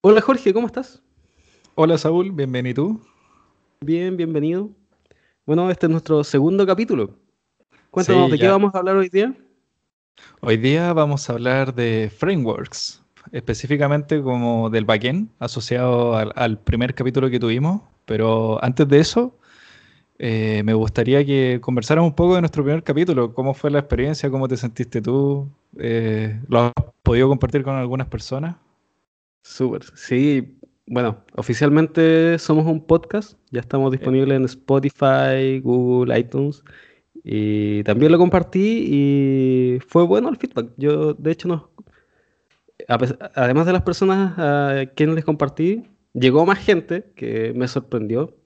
Hola Jorge, ¿cómo estás? Hola Saúl, bienvenido. Bien, bienvenido. Bueno, este es nuestro segundo capítulo. Cuéntanos, Sí, ¿de qué ya. vamos a hablar hoy día? Hoy día vamos a hablar de frameworks, específicamente como del backend asociado al, al primer capítulo que tuvimos. Pero antes de eso, eh, me gustaría que conversáramos un poco de nuestro primer capítulo. ¿Cómo fue la experiencia? ¿Cómo te sentiste tú? Eh, ¿lo has podido compartir con algunas personas? Súper. Sí, bueno, oficialmente somos un podcast. Ya estamos disponibles en Spotify, Google, iTunes. Y también lo compartí y fue bueno el feedback. Yo, de hecho, no, a pes- además de las personas a quienes les compartí, llegó más gente que me sorprendió.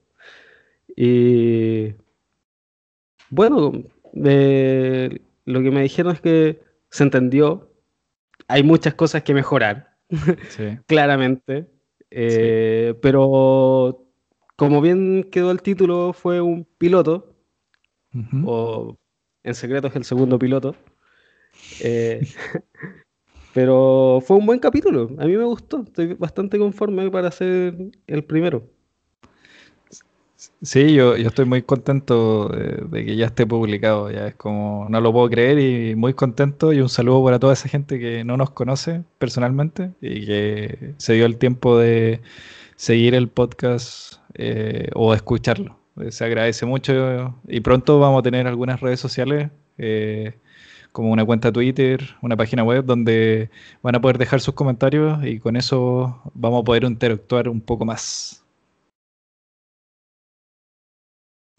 Y Bueno, eh, lo que me dijeron es que se entendió. Hay muchas cosas que mejorar, sí, claramente. sí. eh, pero como bien quedó el título, fue un piloto, o en secreto es el segundo piloto. eh, pero fue un buen capítulo. A mí me gustó. Estoy bastante conforme para ser el primero. Sí, yo, yo estoy muy contento de, de que ya esté publicado, ya es como, no lo puedo creer y muy contento y un saludo para toda esa gente que no nos conoce personalmente y que se dio el tiempo de seguir el podcast eh, o escucharlo. Eh, Se agradece mucho y pronto vamos a tener algunas redes sociales eh, como una cuenta Twitter, una página web donde van a poder dejar sus comentarios y con eso vamos a poder interactuar un poco más.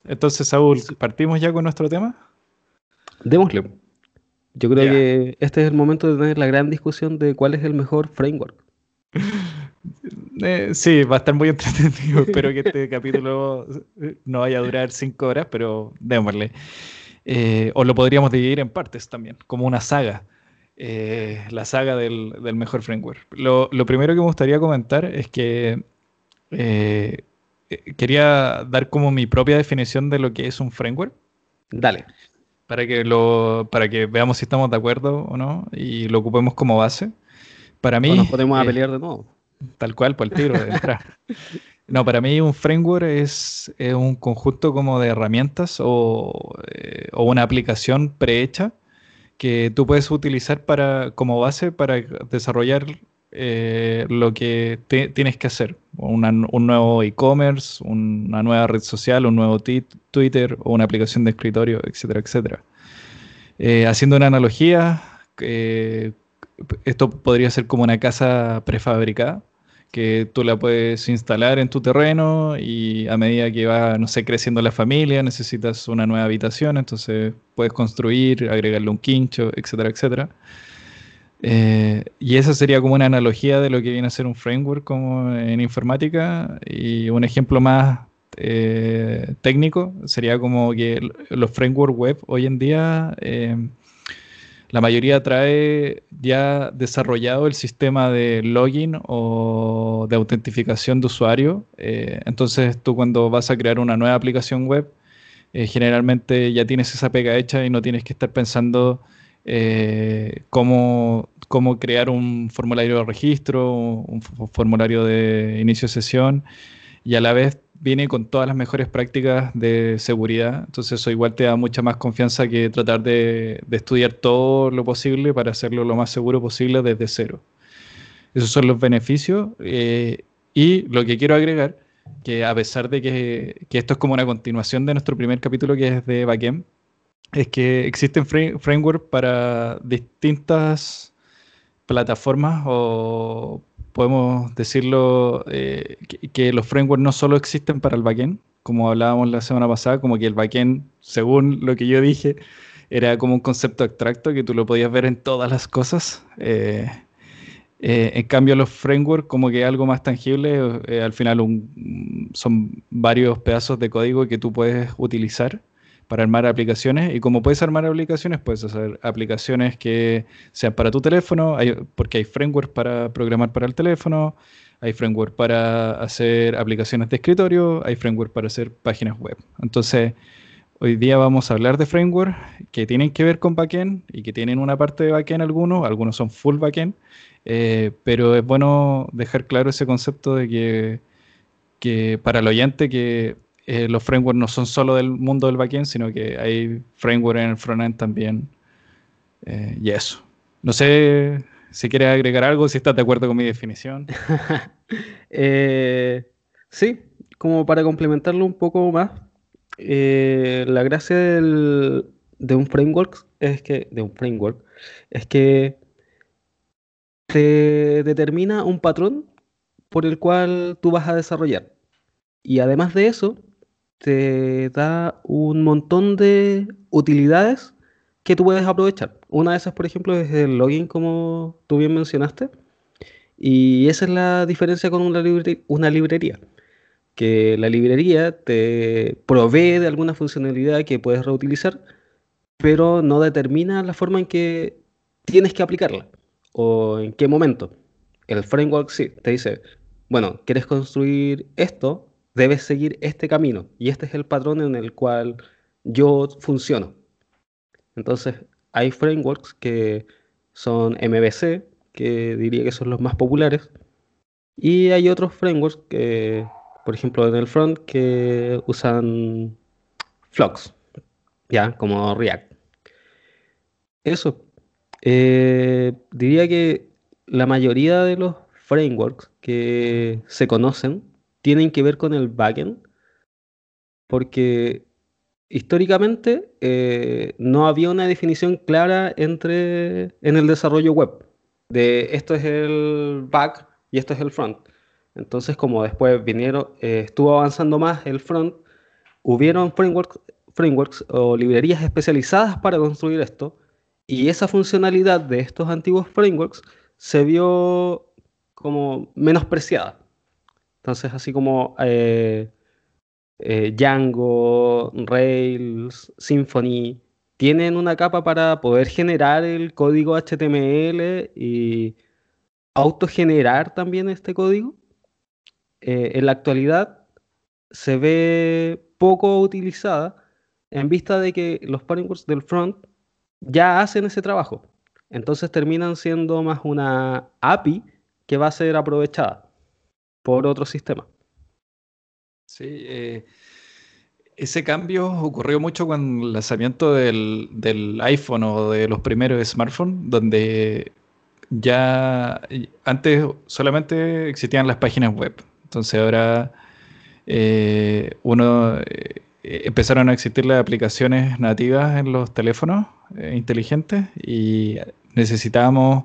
Entonces, Saúl. ¿partimos ya con nuestro tema? Démosle. Yo creo que este es el momento de tener la gran discusión de cuál es el mejor framework. Eh, sí, va a estar muy entretenido. Espero que este capítulo no vaya a durar cinco horas, pero démosle. Eh, o lo podríamos dividir en partes también, como una saga. Eh, la saga del, del mejor framework. Lo, lo primero que me gustaría comentar es que quería dar como mi propia definición de lo que es un framework, Dale. para que, lo, para que veamos si estamos de acuerdo o no y lo ocupemos como base. Para O nos mí, ponemos a eh, pelear de nuevo. Tal cual, por el tiro de. No, para mí un framework es, es un conjunto como de herramientas o, eh, o una aplicación prehecha que tú puedes utilizar para, como base para desarrollar eh, lo que tienes que hacer. Un nuevo e-commerce, una nueva red social, un nuevo Twitter o una aplicación de escritorio, etcétera, etcétera. Eh, haciendo una analogía, eh, esto podría ser como una casa prefabricada que tú la puedes instalar en tu terreno y a medida que va, no sé, creciendo la familia, necesitas una nueva habitación, entonces puedes construir, agregarle un quincho, etcétera, etcétera. Eh, y esa sería como una analogía de lo que viene a ser un framework como en informática y un ejemplo más eh, técnico sería como que los frameworks web hoy en día eh, la mayoría trae ya desarrollado el sistema de login o de autentificación de usuario. Entonces tú cuando vas a crear una nueva aplicación web, generalmente ya tienes esa pega hecha y no tienes que estar pensando eh, cómo, cómo crear un formulario de registro, un formulario de inicio de sesión y a la vez viene con todas las mejores prácticas de seguridad. Entonces eso igual te da mucha más confianza que tratar de, de estudiar todo lo posible para hacerlo lo más seguro posible desde cero. Esos son los beneficios. eh, y lo que quiero agregar, que a pesar de que, que esto es como una continuación de nuestro primer capítulo que es de backend, es que existen frame- frameworks para distintas plataformas o podemos decirlo eh, que, los frameworks no solo existen para el backend, como hablábamos la semana pasada, como que el backend, según lo que yo dije, era como un concepto abstracto que tú lo podías ver en todas las cosas. eh, eh, en cambio, los frameworks, como que algo más tangible, al final son varios pedazos de código que tú puedes utilizar para armar aplicaciones. Y como puedes armar aplicaciones, puedes hacer aplicaciones que sean para tu teléfono, porque hay frameworks para programar para el teléfono, hay frameworks para hacer aplicaciones de escritorio, hay frameworks para hacer páginas web. Entonces, Hoy día vamos a hablar de framework que tienen que ver con backend y que tienen una parte de backend algunos, algunos son full backend, eh, pero es bueno dejar claro ese concepto de que, que para el oyente que eh, los frameworks no son solo del mundo del backend, sino que hay framework en el frontend también. Eh, y eso. No sé si quieres agregar algo, si estás de acuerdo con mi definición. sí, como para complementarlo un poco más, eh, la gracia de un framework es que, de un framework, es que te determina un patrón por el cual tú vas a desarrollar. Y además de eso, te da un montón de utilidades que tú puedes aprovechar. Una de esas, por ejemplo, es el login, como tú bien mencionaste. Y esa es la diferencia con una, librería que la librería te provee de alguna funcionalidad que puedes reutilizar, pero no determina la forma en que tienes que aplicarla o en qué momento. El framework sí te dice, bueno, quieres construir esto, debes seguir este camino y este es el patrón en el cual yo funciono. Entonces, hay frameworks que son MVC, que diría que son los más populares, y hay otros frameworks que por ejemplo, en el front que usan Flux, ya, como React. Eso. Eh, diría que la mayoría de los frameworks que se conocen tienen que ver con el backend, porque históricamente eh, no había una definición clara entre en el desarrollo web de esto es el back y esto es el front. Entonces, como después vinieron, eh, estuvo avanzando más el front, hubieron frameworks, frameworks o librerías especializadas para construir esto, y esa funcionalidad de estos antiguos frameworks se vio como menospreciada. Entonces, así como eh, eh, Django, Rails, Symfony, tienen una capa para poder generar el código HTML y autogenerar también este código. Eh, en la actualidad se ve poco utilizada en vista de que los frameworks del front ya hacen ese trabajo. Entonces terminan siendo más una API que va a ser aprovechada por otro sistema. Sí, eh, ese cambio ocurrió mucho con el lanzamiento del, iPhone o de los primeros smartphones, donde ya antes solamente existían las páginas web. Entonces ahora eh, uno eh, empezaron a existir las aplicaciones nativas en los teléfonos inteligentes y necesitábamos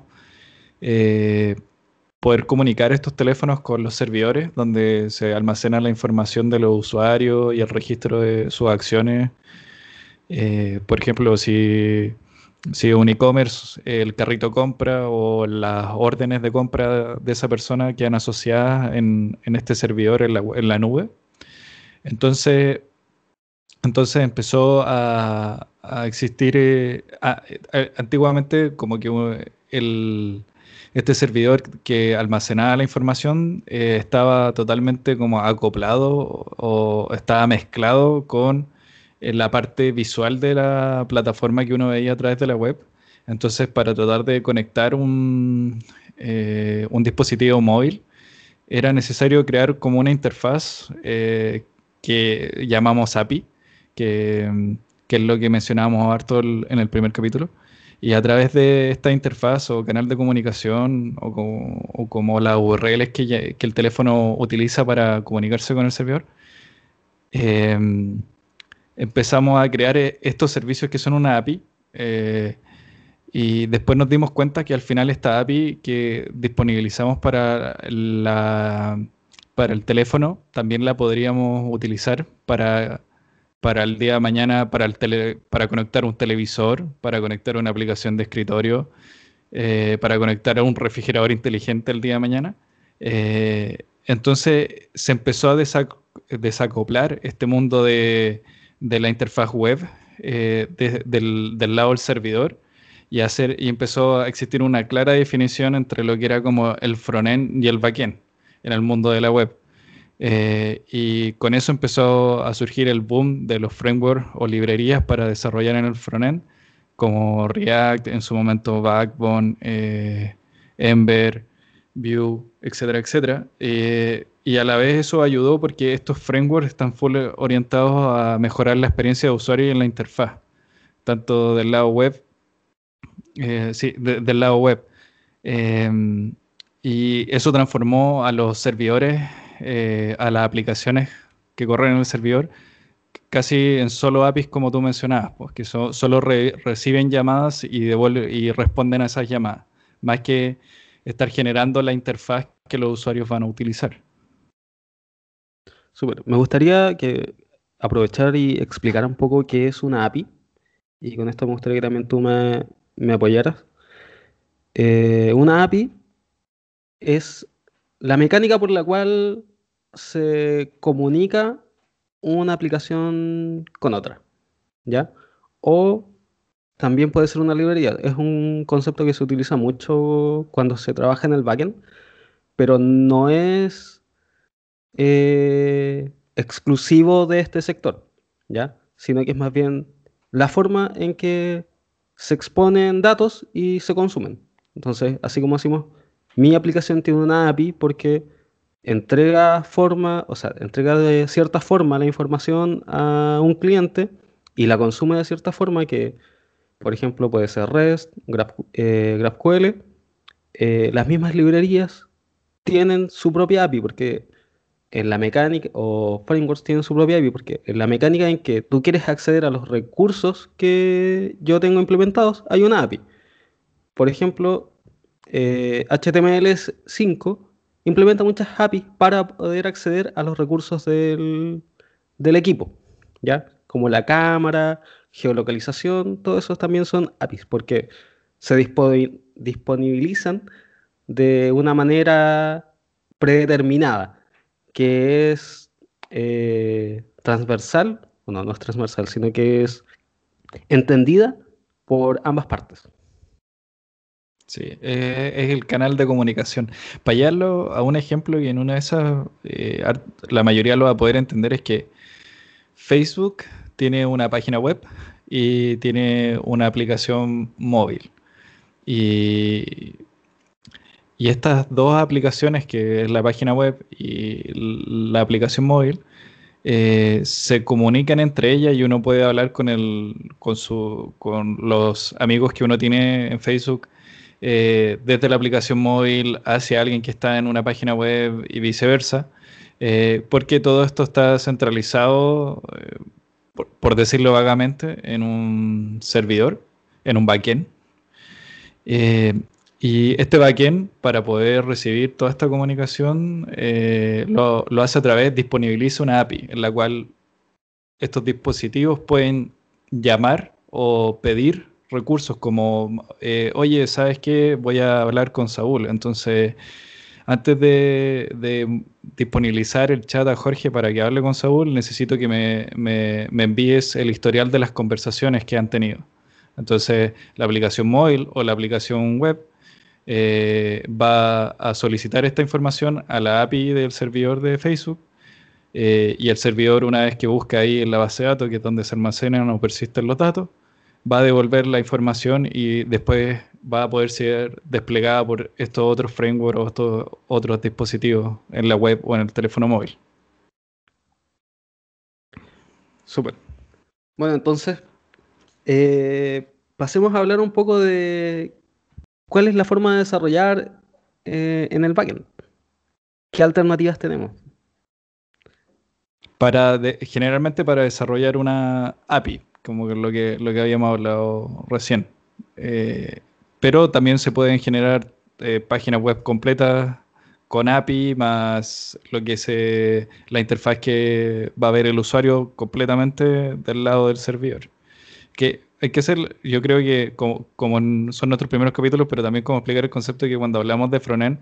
poder comunicar estos teléfonos con los servidores donde se almacena la información de los usuarios y el registro de sus acciones. por ejemplo, si si un e-commerce, el carrito compra o las órdenes de compra de esa persona quedan asociadas en, en este servidor en la, en la, nube. Entonces, entonces empezó a, existir, eh, antiguamente como que el, este servidor que almacenaba la información eh, estaba totalmente como acoplado o estaba mezclado con en la parte visual de la plataforma que uno veía a través de la web. Entonces, para tratar de conectar un, eh, un dispositivo móvil, era necesario crear como una interfaz eh, que llamamos API, que, que, es lo que mencionábamos harto en el primer capítulo. Y a través de esta interfaz o canal de comunicación o como, las URLs que, el teléfono utiliza para comunicarse con el servidor, eh, empezamos a crear eh, estos servicios que son una API. Eh, y después nos dimos cuenta que al final esta API que disponibilizamos para el teléfono también la podríamos utilizar para, para el día de mañana, para, el tele, para conectar un televisor, para conectar una aplicación de escritorio, eh, para conectar a un refrigerador inteligente el día de mañana. entonces se empezó a desacoplar este mundo de, de la interfaz web eh, del, lado del servidor y, hacer, y empezó a existir una clara definición entre lo que era como el frontend y el backend en el mundo de la web. Eh, y con eso empezó a surgir el boom de los frameworks o librerías para desarrollar en el frontend, como React, en su momento Backbone, eh, Ember, Vue, etcétera, etcétera. Eh, y a la vez eso ayudó porque estos frameworks están full orientados a mejorar la experiencia de usuario en la interfaz, tanto del lado web, sí, del lado web. y eso transformó a los servidores eh, a las aplicaciones que corren en el servidor casi en solo APIs como tú mencionabas, pues, que solo reciben llamadas y, responden a esas llamadas, más que estar generando la interfaz que los usuarios van a utilizar. Súper. Me gustaría que aprovechar y explicar un poco qué es una API. Y con esto me gustaría que también tú me, apoyaras. Eh, una API es la mecánica por la cual se comunica una aplicación con otra, ¿ya? O también puede ser una librería. Es un concepto que se utiliza mucho cuando se trabaja en el backend, pero no es eh, exclusivo de este sector, ¿ya? Sino que es más bien la forma en que se exponen datos y se consumen. Entonces, así como decimos, mi aplicación tiene una API porque entrega forma, o sea, entrega de cierta forma la información a un cliente y la consume de cierta forma que, por ejemplo, puede ser REST, eh, GraphQL. Eh, las mismas librerías tienen su propia API porque en la mecánica, o frameworks tienen su propia API porque en la mecánica en que tú quieres acceder a los recursos que yo tengo implementados, hay una API. Por ejemplo, HTML5 eh, implementa muchas APIs para poder acceder a los recursos del, equipo, ¿ya? Como la cámara, geolocalización, todo eso también son APIs, porque se disponibilizan de una manera predeterminada, que es eh, transversal, bueno, no es transversal, sino que es entendida por ambas partes. Sí, eh, es el canal de comunicación. Para a un ejemplo y en una de esas, eh, la mayoría lo va a poder entender, es que Facebook tiene una página web y tiene una aplicación móvil. Y, y estas dos aplicaciones, que es la página web y la aplicación móvil, eh, se comunican entre ellas y uno puede hablar con, el, con, su, con los amigos que uno tiene en Facebook eh, desde la aplicación móvil hacia alguien que está en una página web y viceversa, eh, porque todo esto está centralizado, eh, por, decirlo vagamente, en un servidor, en un backend. y este backend, para poder recibir toda esta comunicación, lo, lo hace a través, disponibiliza una API en la cual estos dispositivos pueden llamar o pedir recursos como, eh, oye, ¿sabes qué? Voy a hablar con Saúl. Entonces, antes de, disponibilizar el chat a Jorge para que hable con Saúl, necesito que me, envíes el historial de las conversaciones que han tenido. Entonces, la aplicación móvil o la aplicación web eh, va a solicitar esta información a la API del servidor de Facebook eh, y el servidor, una vez que busca ahí en la base de datos, que es donde se almacenan o persisten los datos, va a devolver la información y después va a poder ser desplegada por estos otros frameworks o estos otros dispositivos en la web o en el teléfono móvil. Súper. Bueno, entonces, eh, pasemos a hablar un poco de cuál es la forma de desarrollar eh, en el backend. ¿Qué alternativas tenemos? Para generalmente para desarrollar una API, como lo que, lo que habíamos hablado recién. Eh, pero también se pueden generar eh, páginas web completas con API más lo que se la interfaz que va a ver el usuario completamente del lado del servidor. Que hay que hacer, yo creo que como, son nuestros primeros capítulos, pero también como explicar el concepto de que cuando hablamos de frontend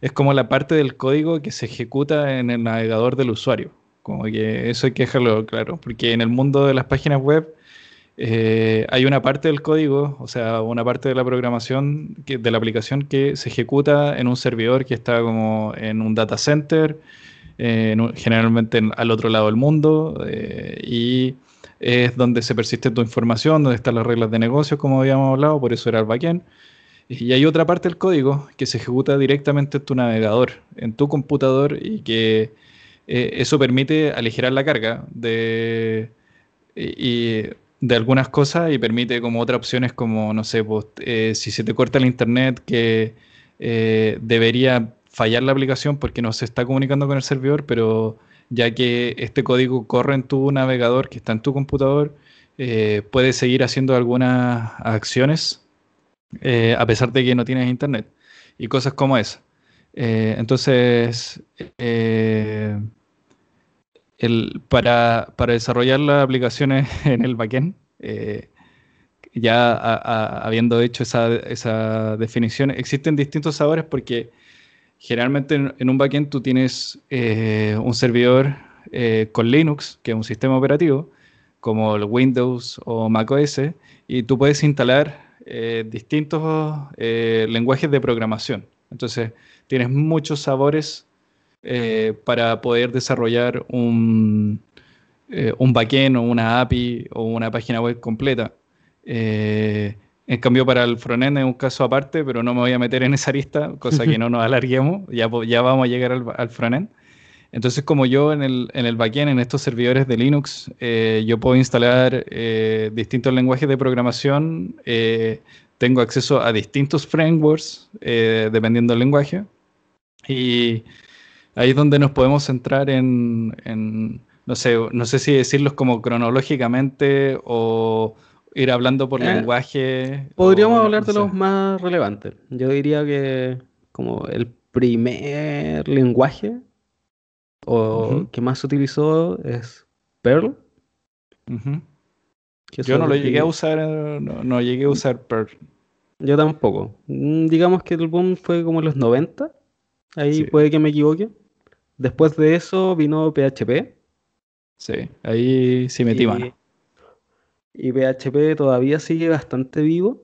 es como la parte del código que se ejecuta en el navegador del usuario. Como que eso hay que dejarlo claro, porque en el mundo de las páginas web eh, hay una parte del código, o sea, una parte de la programación de la aplicación que se ejecuta en un servidor que está como en un data center generalmente al otro lado del mundo, y es donde se persiste tu información, donde están las reglas de negocio, como habíamos hablado, por eso era el backend. Y hay otra parte del código que se ejecuta directamente en tu navegador, en tu computador, y que eh, eso permite aligerar la carga de, de algunas cosas y permite como otras opciones como, no sé, pues, eh, si se te corta el internet, que eh, debería fallar la aplicación porque no se está comunicando con el servidor, pero ya que este código corre en tu navegador, que está en tu computador, puedes seguir haciendo algunas acciones eh, a pesar de que no tienes internet y cosas como esa. Eh, entonces, eh, para, desarrollar las aplicaciones en el backend, ya habiendo hecho esa, definición, existen distintos sabores porque generalmente en, un backend tú tienes un servidor con Linux, que es un sistema operativo, como el Windows o macOS, y tú puedes instalar eh, distintos eh, lenguajes de programación. Entonces, tienes muchos sabores eh, para poder desarrollar un, un backend o una API o una página web completa. en cambio, para el frontend es un caso aparte, pero no me voy a meter en esa lista, cosa que no nos alarguemos, ya, ya vamos a llegar al, al frontend. Entonces, como yo en el, en el backend, en estos servidores de Linux, eh, yo puedo instalar eh, distintos lenguajes de programación, eh, tengo acceso a distintos frameworks dependiendo del lenguaje. Y ahí es donde nos podemos centrar en, no, sé, no sé si decirlos como cronológicamente o ir hablando por lenguaje. Podríamos hablar de los más relevantes. Yo diría que como el primer lenguaje o que más se utilizó es Perl. Yo no lo llegué a usar, no, llegué a usar Perl. Yo tampoco. Mm, digamos que el boom fue como en los 90. Ahí puede que me equivoque. Después de eso vino PHP. Sí, ahí sí metí mano. Y PHP todavía sigue bastante vivo,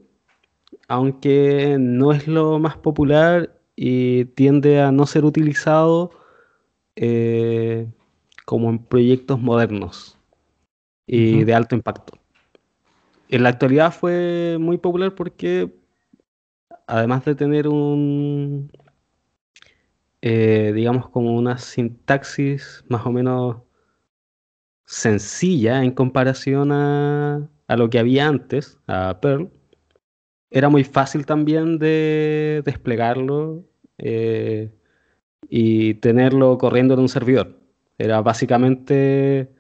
aunque no es lo más popular y tiende a no ser utilizado eh, como en proyectos modernos y de alto impacto. En la actualidad fue muy popular porque además de tener un, eh, digamos, como una sintaxis más o menos sencilla en comparación a, lo que había antes, a Perl, era muy fácil también de desplegarlo. Eh, y tenerlo corriendo en un servidor. Era básicamente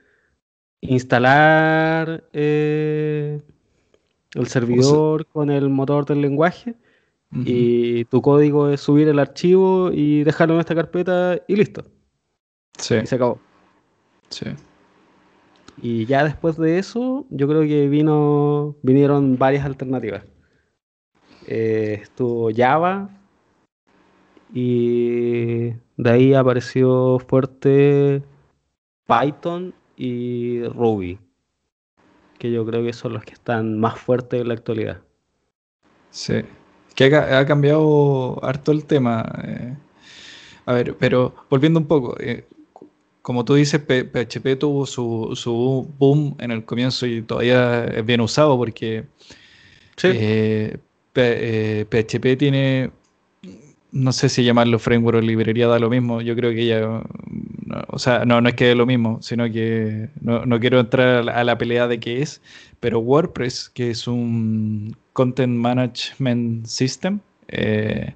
instalar eh, el servidor con el motor del lenguaje y tu código es subir el archivo y dejarlo en esta carpeta y listo. Sí. Y se acabó. Sí. Y ya después de eso, yo creo que vino, vinieron varias alternativas. Eh, estuvo Java, y de ahí apareció fuerte Python y Ruby, que yo creo que son los que están más fuertes en la actualidad. Sí, que ha, cambiado harto el tema. Eh. A ver, pero volviendo un poco, eh, como tú dices, PHP tuvo su, su, boom en el comienzo y todavía es bien usado porque PHP eh, tiene no sé si llamarlo framework o librería da lo mismo. Yo creo que ya, o sea, no, no es que dé lo mismo, sino que no, quiero entrar a la, pelea de qué es, pero WordPress, que es un Content Management System, eh,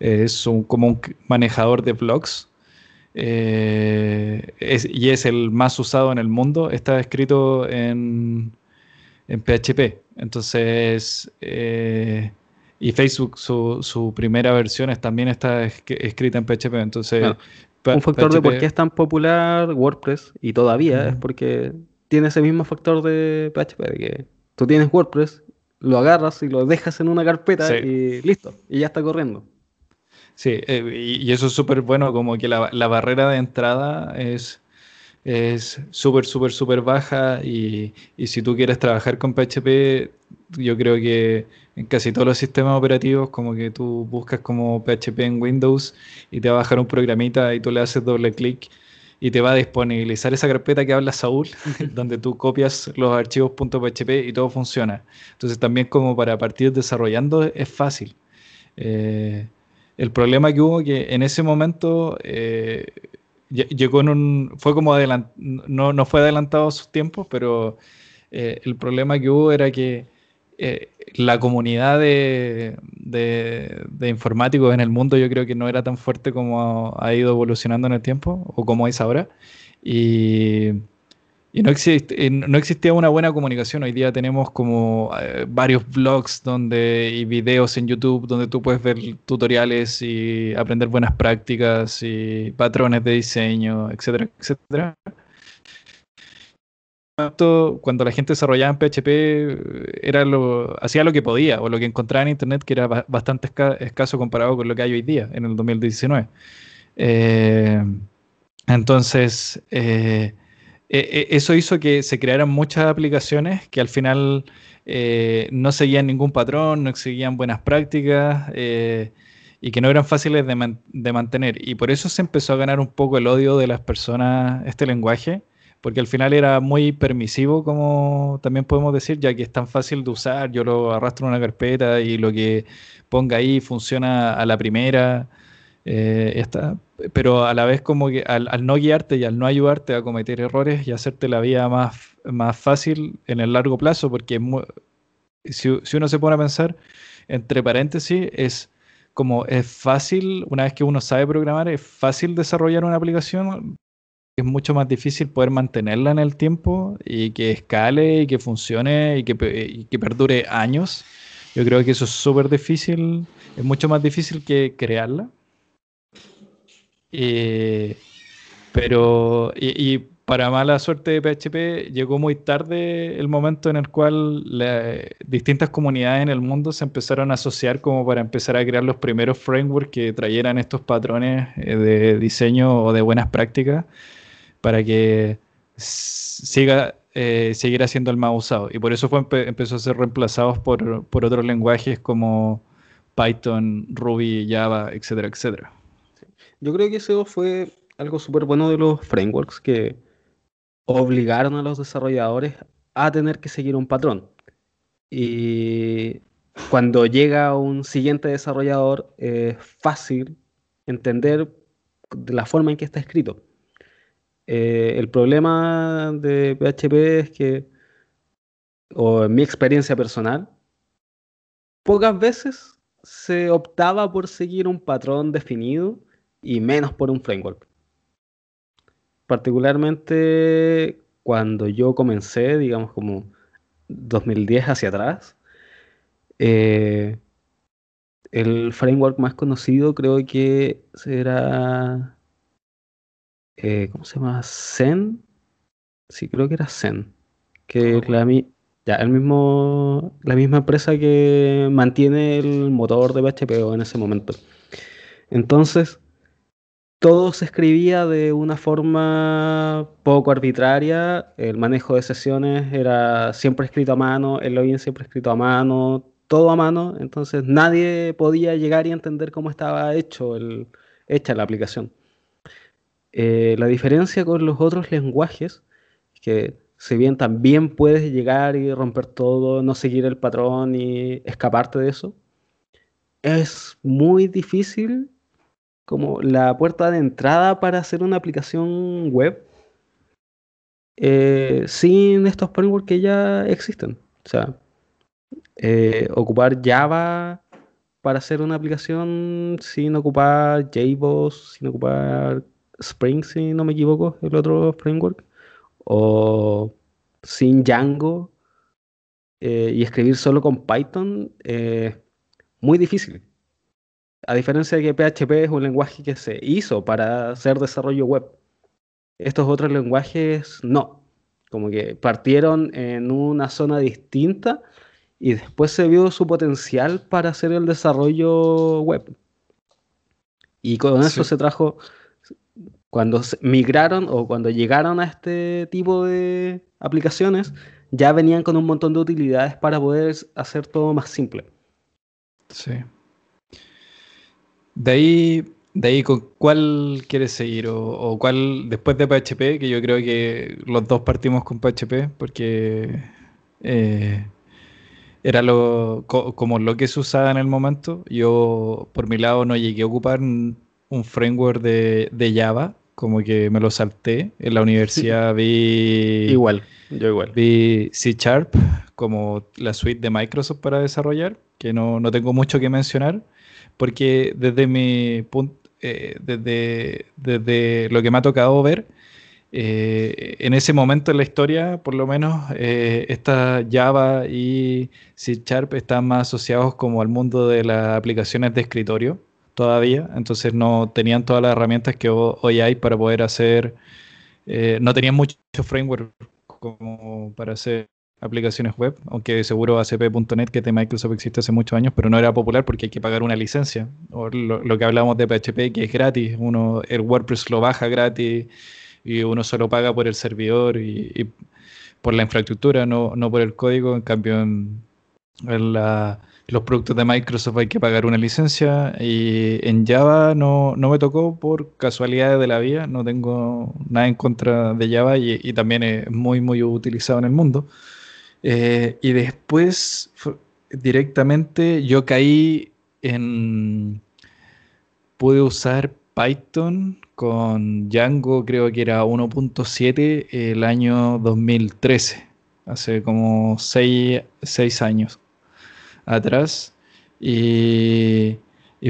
es un, como un manejador de blogs eh, y es el más usado en el mundo, está escrito en, en PHP. Entonces, eh, y Facebook, su, su primera versión es, también está escrita en PHP. Entonces, un factor de por qué es tan popular WordPress y todavía es porque tiene ese mismo factor de PHP, de que tú tienes WordPress, lo agarras y lo dejas en una carpeta y listo, y ya está corriendo. Sí, eh, y, eso es súper bueno, como que la, la, barrera de entrada es es súper, súper, súper baja y, y si tú quieres trabajar con PHP, yo creo que en casi todos los sistemas operativos, como que tú buscas como PHP en Windows y te va a bajar un programita y tú le haces doble clic y te va a disponibilizar esa carpeta que habla Saúl, donde tú copias los archivos .php y todo funciona. Entonces también como para partir desarrollando es fácil. Eh, el problema que hubo que en ese momento eh, llegó en un, fue como no, no fue adelantado a sus tiempos, pero eh, el problema que hubo era que la comunidad de, informáticos en el mundo yo creo que no era tan fuerte como ha, ido evolucionando en el tiempo o como es ahora. Y, no, existe, no existía una buena comunicación. Hoy día tenemos como eh, varios blogs donde, y videos en YouTube donde tú puedes ver tutoriales y aprender buenas prácticas y patrones de diseño, etcétera, etcétera cuando la gente desarrollaba en PHP, era lo, hacía lo que podía o lo que encontraba en Internet, que era bastante escaso comparado con lo que hay hoy día, en el 2019. Eh, entonces, eh, e, e, eso hizo que se crearan muchas aplicaciones que al final eh, no seguían ningún patrón, no seguían buenas prácticas y que no eran fáciles de, de mantener. Y por eso se empezó a ganar un poco el odio de las personas este lenguaje porque al final era muy permisivo, como también podemos decir, ya que es tan fácil de usar, yo lo arrastro en una carpeta y lo que ponga ahí funciona a la primera, eh, está, pero a la vez como que al, no guiarte y al no ayudarte a cometer errores y hacerte la vida más, más fácil en el largo plazo, porque si, si uno se pone a pensar, entre paréntesis, es como es fácil, una vez que uno sabe programar, es fácil desarrollar una aplicación, es mucho más difícil poder mantenerla en el tiempo y que escale y que funcione y que, que perdure años. Yo creo que eso es súper difícil, es mucho más difícil que crearla. pero, y, para mala suerte de PHP, llegó muy tarde el momento en el cual distintas comunidades en el mundo se empezaron a asociar como para empezar a crear los primeros frameworks que trajeran estos patrones eh, de diseño o de buenas prácticas para que siga eh, siendo el más usado. Y por eso fue, empezó a ser reemplazados por, por, otros lenguajes como Python, Ruby, Java, etcétera, etcétera. Yo creo que eso fue algo súper bueno de los frameworks que obligaron a los desarrolladores a tener que seguir un patrón. Y cuando llega un siguiente desarrollador es fácil entender la forma en que está escrito. Eh, el problema de PHP es que, o en mi experiencia personal, pocas veces se optaba por seguir un patrón definido y menos por un framework. Particularmente cuando yo comencé, digamos como 2010 hacia atrás, eh, el framework más conocido creo que será eh, ¿cómo se llama? Zen. Sí, creo que era Zen. Que la, ya, el mismo, la misma empresa que mantiene el motor de PHP en ese momento. Entonces, todo se escribía de una forma poco arbitraria. El manejo de sesiones era siempre escrito a mano, el login siempre escrito a mano, todo a mano. Entonces, nadie podía llegar y entender cómo estaba hecho el, hecha la aplicación. Eh, la diferencia con los otros lenguajes es que si bien también puedes llegar y romper todo, no seguir el patrón y escaparte de eso, es muy difícil como la puerta de entrada para hacer una aplicación web eh, sin estos frameworks que ya existen. O sea, eh, ocupar Java para hacer una aplicación sin ocupar JBoss, sin ocupar Spring, si no me equivoco, el otro framework, o sin Django eh, y escribir solo con Python, eh, muy difícil. A diferencia de que PHP es un lenguaje que se hizo para hacer desarrollo web. Estos otros lenguajes no. Como que partieron en una zona distinta y después se vio su potencial para hacer el desarrollo web. Y con eso se trajo cuando migraron o cuando llegaron a este tipo de aplicaciones, ya venían con un montón de utilidades para poder hacer todo más simple. Sí. De ahí, de ahí, ¿con cuál quieres seguir? O, cuál, después de PHP, que yo creo que los dos partimos con PHP, porque eh, era lo, como lo que se usaba en el momento. Yo, por mi lado, no llegué a ocupar un, framework de, Java, como que me lo salté. En la universidad vi... Igual, yo igual. Vi C Sharp como la suite de Microsoft para desarrollar, que no, no tengo mucho que mencionar porque desde mi punto, eh, desde, desde, lo que me ha tocado ver, eh, en ese momento en la historia, por lo menos, eh, esta Java y C Sharp están más asociados como al mundo de las aplicaciones de escritorio todavía, entonces no tenían todas las herramientas que hoy hay para poder hacer, no tenían mucho framework como para hacer aplicaciones web, aunque seguro ACP.NET que de Microsoft existe hace muchos años, pero no era popular porque hay que pagar una licencia. O lo, que hablábamos de PHP, que es gratis, uno el WordPress lo baja gratis y uno solo paga por el servidor y, por la infraestructura, no, no, por el código. En cambio, en, los productos de Microsoft hay que pagar una licencia y en Java no, no, me tocó por casualidades de la vida, no tengo nada en contra de Java y, y también es muy, muy utilizado en el mundo. Eh, y después directamente yo caí en... Pude usar Python con Django, creo que era 1.7 el año 2013, hace como 6, años atrás. Y,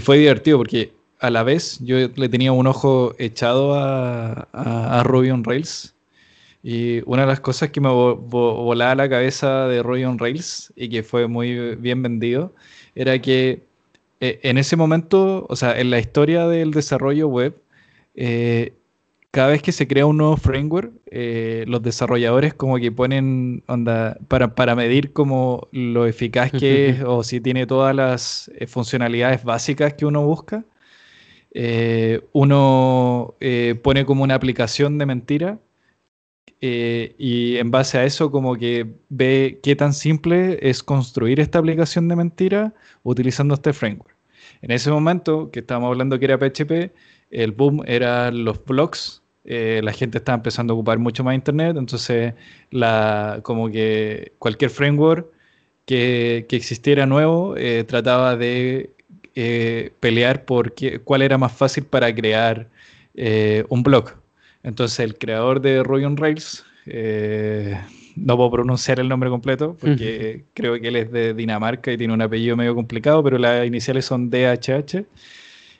fue divertido porque a la vez yo le tenía un ojo echado a, a, Ruby on Rails y una de las cosas que me volaba la cabeza de Ruby on Rails y que fue muy bien vendido era que eh, en ese momento, o sea, en la historia del desarrollo web, eh, cada vez que se crea un nuevo framework, eh, los desarrolladores como que ponen onda para, para medir como lo eficaz que es o si tiene todas las funcionalidades básicas que uno busca. uno pone como una aplicación de mentira eh, y en base a eso como que ve qué tan simple es construir esta aplicación de mentira utilizando este framework. En ese momento que estábamos hablando que era PHP, el boom era los blogs, eh, la gente estaba empezando a ocupar mucho más internet, entonces la, como que cualquier framework que, que existiera nuevo eh, trataba de pelear por qué, cuál era más fácil para crear un blog. Entonces el creador de Ruby on Rails, eh, no puedo pronunciar el nombre completo porque creo que él es de Dinamarca y tiene un apellido medio complicado, pero las iniciales son DHH.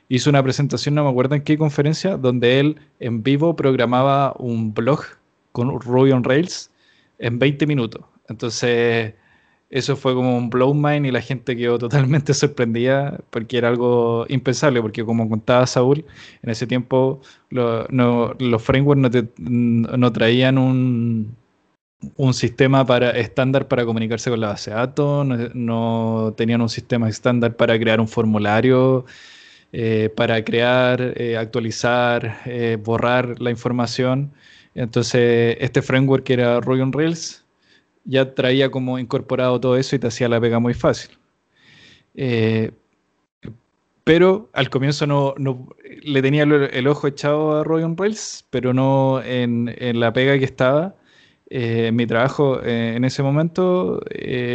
Hizo una presentación, no me acuerdo en qué conferencia, donde él en vivo programaba un blog con Ruby on Rails en 20 minutos. Entonces eso fue como un blow mind y la gente quedó totalmente sorprendida porque era algo impensable, porque como contaba Saúl, en ese tiempo los frameworks no, traían un, un sistema para, estándar para comunicarse con la base de datos, no, tenían un sistema estándar para crear un formulario, eh, para crear, eh, actualizar, eh, borrar la información. Entonces, este framework que era Ruby on Rails ya traía como incorporado todo eso y te hacía la pega muy fácil. Eh, pero al comienzo no, le tenía el, ojo echado a Ruby on Rails, pero no en, la pega que estaba. Eh, en mi trabajo eh, en ese momento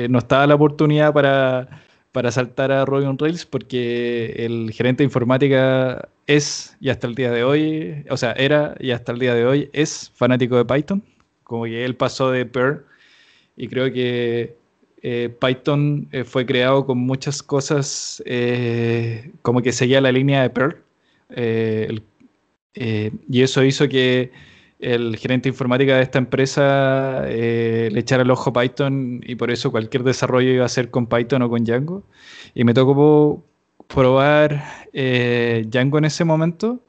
no estaba la oportunidad para, para saltar a Ruby on Rails porque el gerente de informática es, y hasta el día de hoy, o sea, era y hasta el día de hoy es fanático de Python. Como que él pasó de Perl y creo que eh, Python eh, fue creado con muchas cosas eh, como que seguía la línea de Perl. y eso hizo que el gerente informática de esta empresa le echara el ojo a Python y por eso cualquier desarrollo iba a ser con Python o con Django. Y me tocó probar Django en ese momento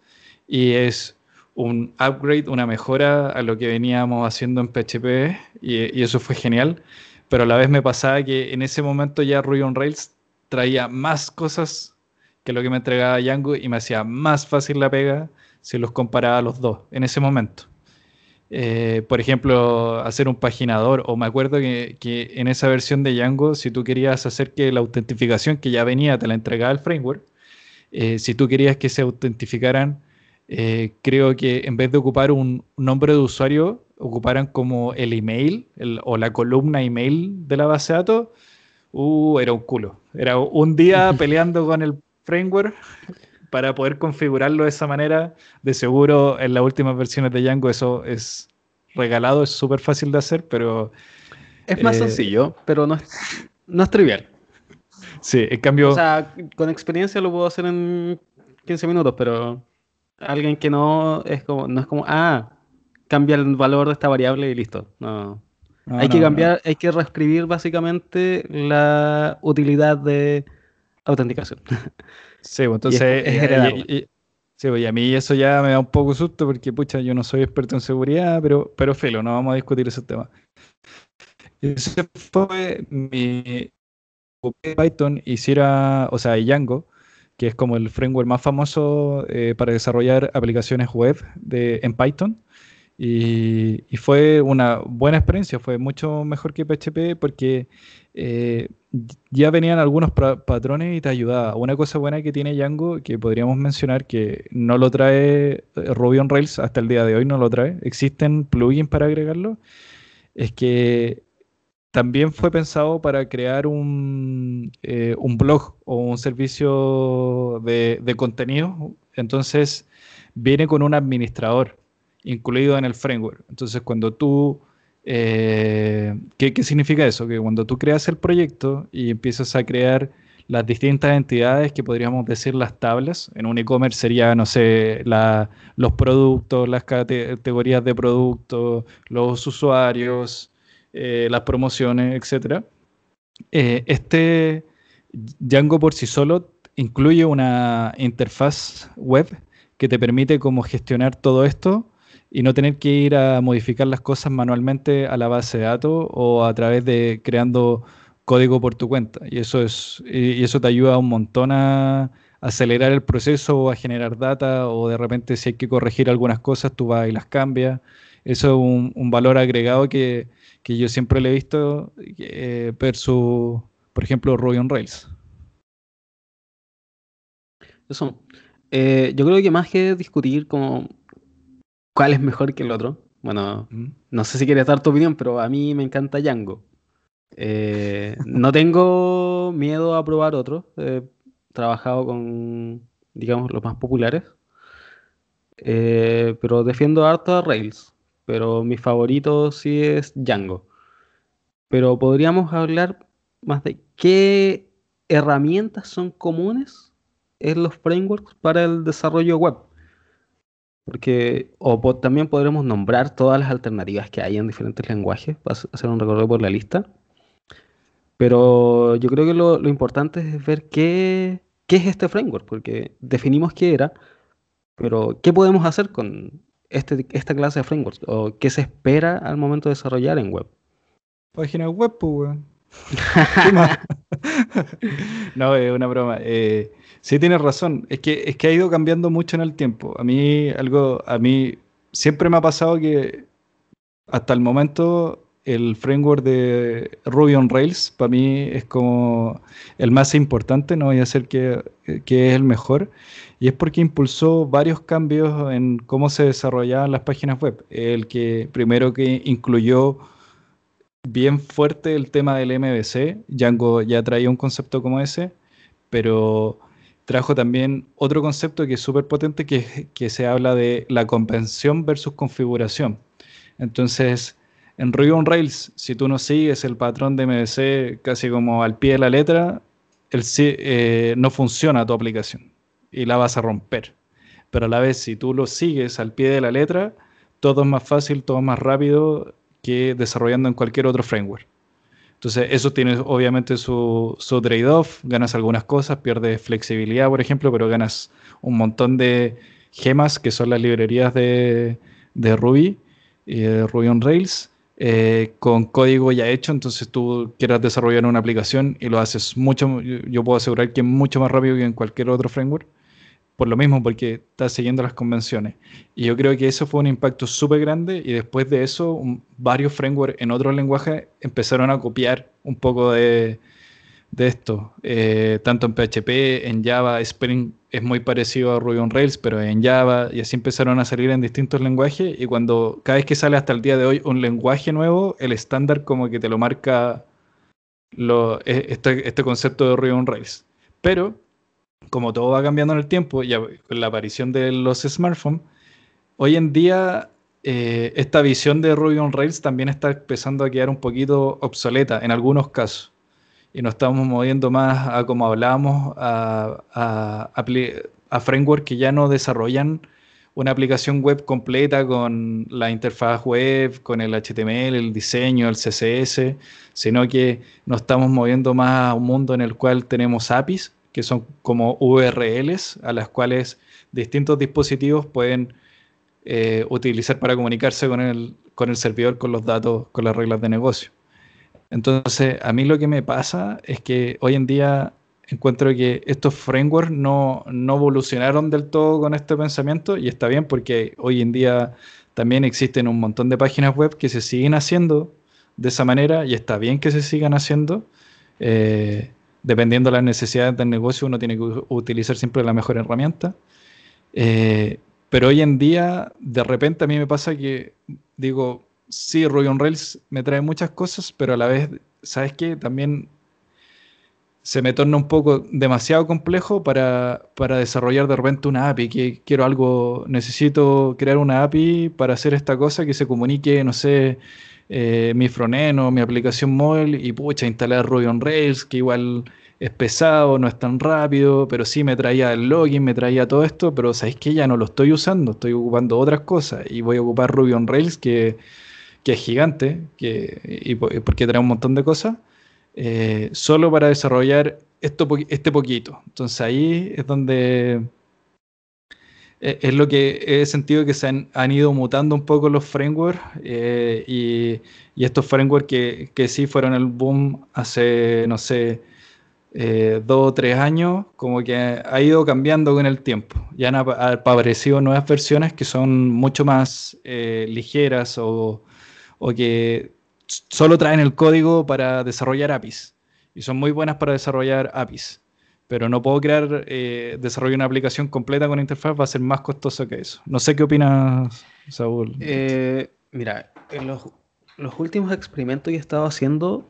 y es un upgrade, una mejora a lo que veníamos haciendo en PHP y, eso fue genial. Pero a la vez me pasaba que en ese momento ya Ruby on Rails traía más cosas que lo que me entregaba Django y me hacía más fácil la pega si los comparaba los dos en ese momento. Eh, por ejemplo, hacer un paginador, o me acuerdo que, que, en esa versión de Django, si tú querías hacer que la autentificación que ya venía te la entregaba el framework, eh, si tú querías que se autentificaran, eh, creo que en vez de ocupar un nombre de usuario, ocuparan como el email o la columna email de la base de datos, uh, era un culo. Era un día peleando con el framework para poder configurarlo de esa manera. De seguro en las últimas versiones de Django eso es regalado, es súper fácil de hacer, pero... Es más eh, sencillo, pero no es, no es trivial. Sí, en cambio... O sea, con experiencia lo puedo hacer en 15 minutos, pero alguien que no es como, no es como, ah, cambia el valor de esta variable y listo. No. hay que cambiar, hay que reescribir básicamente la utilidad de autenticación. Sí, pues entonces es, es sí, pues, y a mí eso ya me da un poco susto porque, pucha, yo no soy experto en seguridad, pero, pero filo, no vamos a discutir ese tema. Ese fue mi Python hiciera, o sea, Django, que es como el framework más famoso eh, para desarrollar aplicaciones web de, en Python. Y, fue una buena experiencia, fue mucho mejor que PHP porque eh, ya venían algunos patrones y te ayudaba. Una cosa buena que tiene Django, que podríamos mencionar que no lo trae eh, Ruby on Rails hasta el día de hoy, no lo trae. Existen plugins para agregarlo. Es que también fue pensado para crear un, eh, un blog o un servicio de, de, contenido. Entonces, viene con un administrador incluido en el framework. Entonces, cuando tú... Eh, ¿qué, ¿Qué significa eso? Que cuando tú creas el proyecto y empiezas a crear las distintas entidades que podríamos decir las tablas. En un e-commerce sería, no sé, los productos, las categorías de productos, los usuarios, eh, las promociones, etc. Eh, este Django por sí solo incluye una interfaz web que te permite como gestionar todo esto y no tener que ir a modificar las cosas manualmente a la base de datos o a través de creando código por tu cuenta. Y eso es y eso te ayuda un montón a acelerar el proceso o a generar data o de repente si hay que corregir algunas cosas tú vas y las cambias. Eso es un, valor agregado que, que yo siempre le he visto eh, versus, por ejemplo, Ruby on Rails. Eso. Eh, yo creo que más que discutir como cuál es mejor que el otro, bueno, no sé si quieres dar tu opinión, pero a mí me encanta Django. Eh, no tengo miedo a probar otro. He trabajado con, digamos, los más populares. pero defiendo harto a Rails pero mi favorito sí es Django. Pero podríamos hablar más de qué herramientas son comunes en los frameworks para el desarrollo web. Porque, o también podremos nombrar todas las alternativas que hay en diferentes lenguajes, para hacer un recorrido por la lista. Pero yo creo que lo, lo importante es ver qué, qué es este framework, porque definimos qué era, pero ¿qué podemos hacer con, este, esta clase de frameworks? ¿O qué se espera al momento de desarrollar en web? Página web, pues, no, es una broma. Eh, sí tienes razón. Es que, es que ha ido cambiando mucho en el tiempo. A mí, algo, a mí siempre me ha pasado que hasta el momento el framework de Ruby on Rails para mí es como el más importante, no voy a decir que, que, es el mejor, y es porque impulsó varios cambios en cómo se desarrollaban las páginas web. El que primero que incluyó bien fuerte el tema del MVC, Django ya traía un concepto como ese, pero trajo también otro concepto que es súper potente, que, que se habla de la convención versus configuración. Entonces, en Ruby on Rails, si tú no sigues el patrón de MVC casi como al pie de la letra, el, eh, no funciona tu aplicación y la vas a romper. Pero a la vez, si tú lo sigues al pie de la letra, todo es más fácil, todo es más rápido que desarrollando en cualquier otro framework. Entonces, eso tiene obviamente su, trade-off. Ganas algunas cosas, pierdes flexibilidad, por ejemplo, pero ganas un montón de gemas, que son las librerías de, Ruby de Ruby on Rails eh, con código ya hecho, entonces tú quieras desarrollar una aplicación y lo haces mucho, yo puedo asegurar que mucho más rápido que en cualquier otro framework, por lo mismo, porque estás siguiendo las convenciones. Y yo creo que eso fue un impacto súper grande y después de eso varios frameworks en otros lenguajes empezaron a copiar un poco de, de esto, eh, tanto en PHP, en Java, Spring, es muy parecido a Ruby on Rails, pero en Java, y así empezaron a salir en distintos lenguajes, y cuando cada vez que sale hasta el día de hoy un lenguaje nuevo, el estándar como que te lo marca lo, e, este, este, concepto de Ruby on Rails. Pero, como todo va cambiando en el tiempo, y con la aparición de los smartphones, hoy en día eh, esta visión de Ruby on Rails también está empezando a quedar un poquito obsoleta en algunos casos. Y nos estamos moviendo más a, como hablábamos, a, a, a frameworks que ya no desarrollan una aplicación web completa con la interfaz web, con el HTML, el diseño, el CSS, sino que nos estamos moviendo más a un mundo en el cual tenemos APIs, que son como URLs, a las cuales distintos dispositivos pueden eh, utilizar para comunicarse con el, con el servidor, con los datos, con las reglas de negocio. Entonces, a mí lo que me pasa es que hoy en día encuentro que estos frameworks no, evolucionaron del todo con este pensamiento y está bien porque hoy en día también existen un montón de páginas web que se siguen haciendo de esa manera y está bien que se sigan haciendo. Eh, dependiendo de las necesidades del negocio, uno tiene que utilizar siempre la mejor herramienta. Eh, pero hoy en día, de repente a mí me pasa que digo, sí, Ruby on Rails me trae muchas cosas, pero a la vez, ¿sabes qué? También se me torna un poco demasiado complejo para, desarrollar de repente una API, que quiero algo, necesito crear una API para hacer esta cosa que se comunique, no sé, eh, mi frontend o mi aplicación móvil y pucha, instalar Ruby on Rails, que igual es pesado, no es tan rápido, pero sí me traía el login, me traía todo esto, pero sabéis que ya no lo estoy usando, estoy ocupando otras cosas y voy a ocupar Ruby on Rails que que es gigante que, y, porque trae un montón de cosas, eh, solo para desarrollar esto, este poquito. Entonces ahí es donde es lo que he sentido que se han, ido mutando un poco los frameworks eh, y, estos frameworks que, que, sí fueron el boom hace, no sé, eh, dos o tres años, como que ha ido cambiando con el tiempo. Ya han aparecido nuevas versiones que son mucho más ligeras o, o que solo traen el código para desarrollar APIs y son muy buenas para desarrollar APIs. Pero no puedo crear, eh, desarrollar una aplicación completa con interfaz, va a ser más costoso que eso. No sé qué opinas, Saúl. Eh, mira, en los, últimos experimentos que he estado haciendo,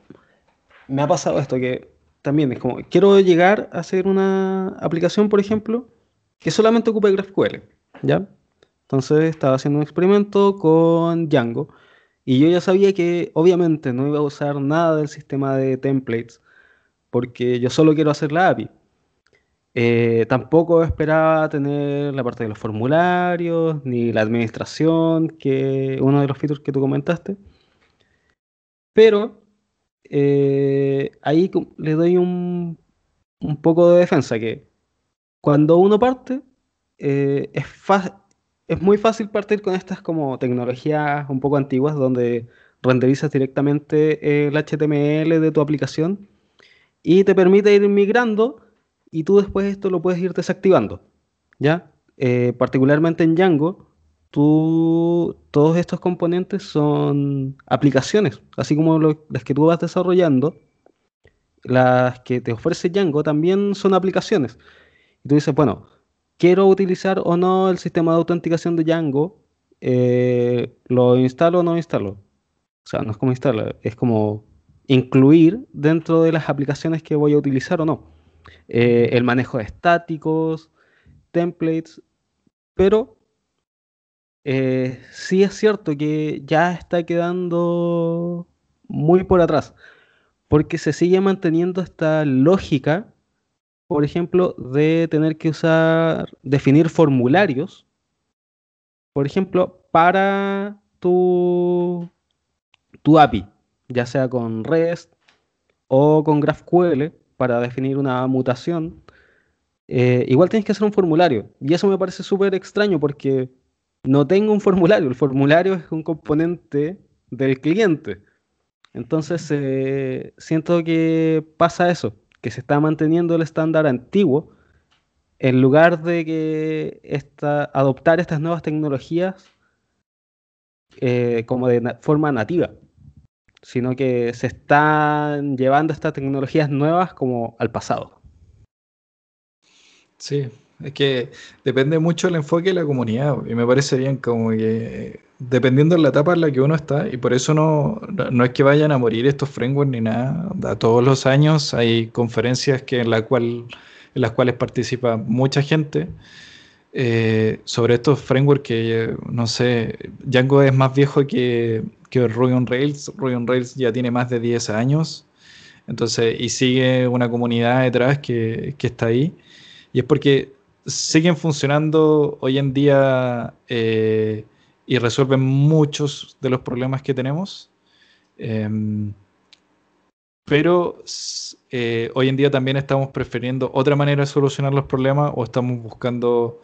me ha pasado esto, que también es como, quiero llegar a hacer una aplicación, por ejemplo, que solamente ocupe GraphQL, ¿ya? Entonces estaba haciendo un experimento con Django y yo ya sabía que obviamente no iba a usar nada del sistema de templates, porque yo solo quiero hacer la API. Eh, tampoco esperaba tener la parte de los formularios, ni la administración, que uno de los features que tú comentaste. Pero eh, ahí le doy un, un, poco de defensa, que cuando uno parte, eh, es es muy fácil partir con estas como tecnologías un poco antiguas donde renderizas directamente el HTML de tu aplicación y te permite ir migrando y tú después esto lo puedes ir desactivando. ¿ya? Eh, particularmente en Django, tú, todos estos componentes son aplicaciones, así como las que tú vas desarrollando, las que te ofrece Django también son aplicaciones. Y tú dices, bueno, quiero utilizar o no el sistema de autenticación de Django, eh, ¿lo instalo o no instalo? O sea, no es como instalar, es como incluir dentro de las aplicaciones que voy a utilizar o no. Eh, el manejo de estáticos, templates, pero eh, sí es cierto que ya está quedando muy por atrás, porque se sigue manteniendo esta lógica por ejemplo, de tener que usar, definir formularios, por ejemplo, para tu, tu API, ya sea con REST o con GraphQL, para definir una mutación. Eh, igual tienes que hacer un formulario. Y eso me parece súper extraño porque no tengo un formulario. El formulario es un componente del cliente. Entonces, eh, siento que pasa eso que se está manteniendo el estándar antiguo, en lugar de que esta, adoptar estas nuevas tecnologías eh, como de forma nativa, sino que se están llevando estas tecnologías nuevas como al pasado. Sí, Es que depende mucho del enfoque de la comunidad y me parece bien como que dependiendo de la etapa en la que uno está y por eso no, no es que vayan a morir estos frameworks ni nada. A todos los años hay conferencias que en, la cual, en las cuales participa mucha gente eh, sobre estos frameworks que, no sé, Django es más viejo que, que Ruby on Rails. Ruby on Rails ya tiene más de 10 años. Entonces, y sigue una comunidad detrás que, que está ahí. Y es porque siguen funcionando hoy en día eh, y resuelven muchos de los problemas que tenemos. Em, pero eh, hoy en día también estamos prefiriendo otra manera de solucionar los problemas o estamos buscando,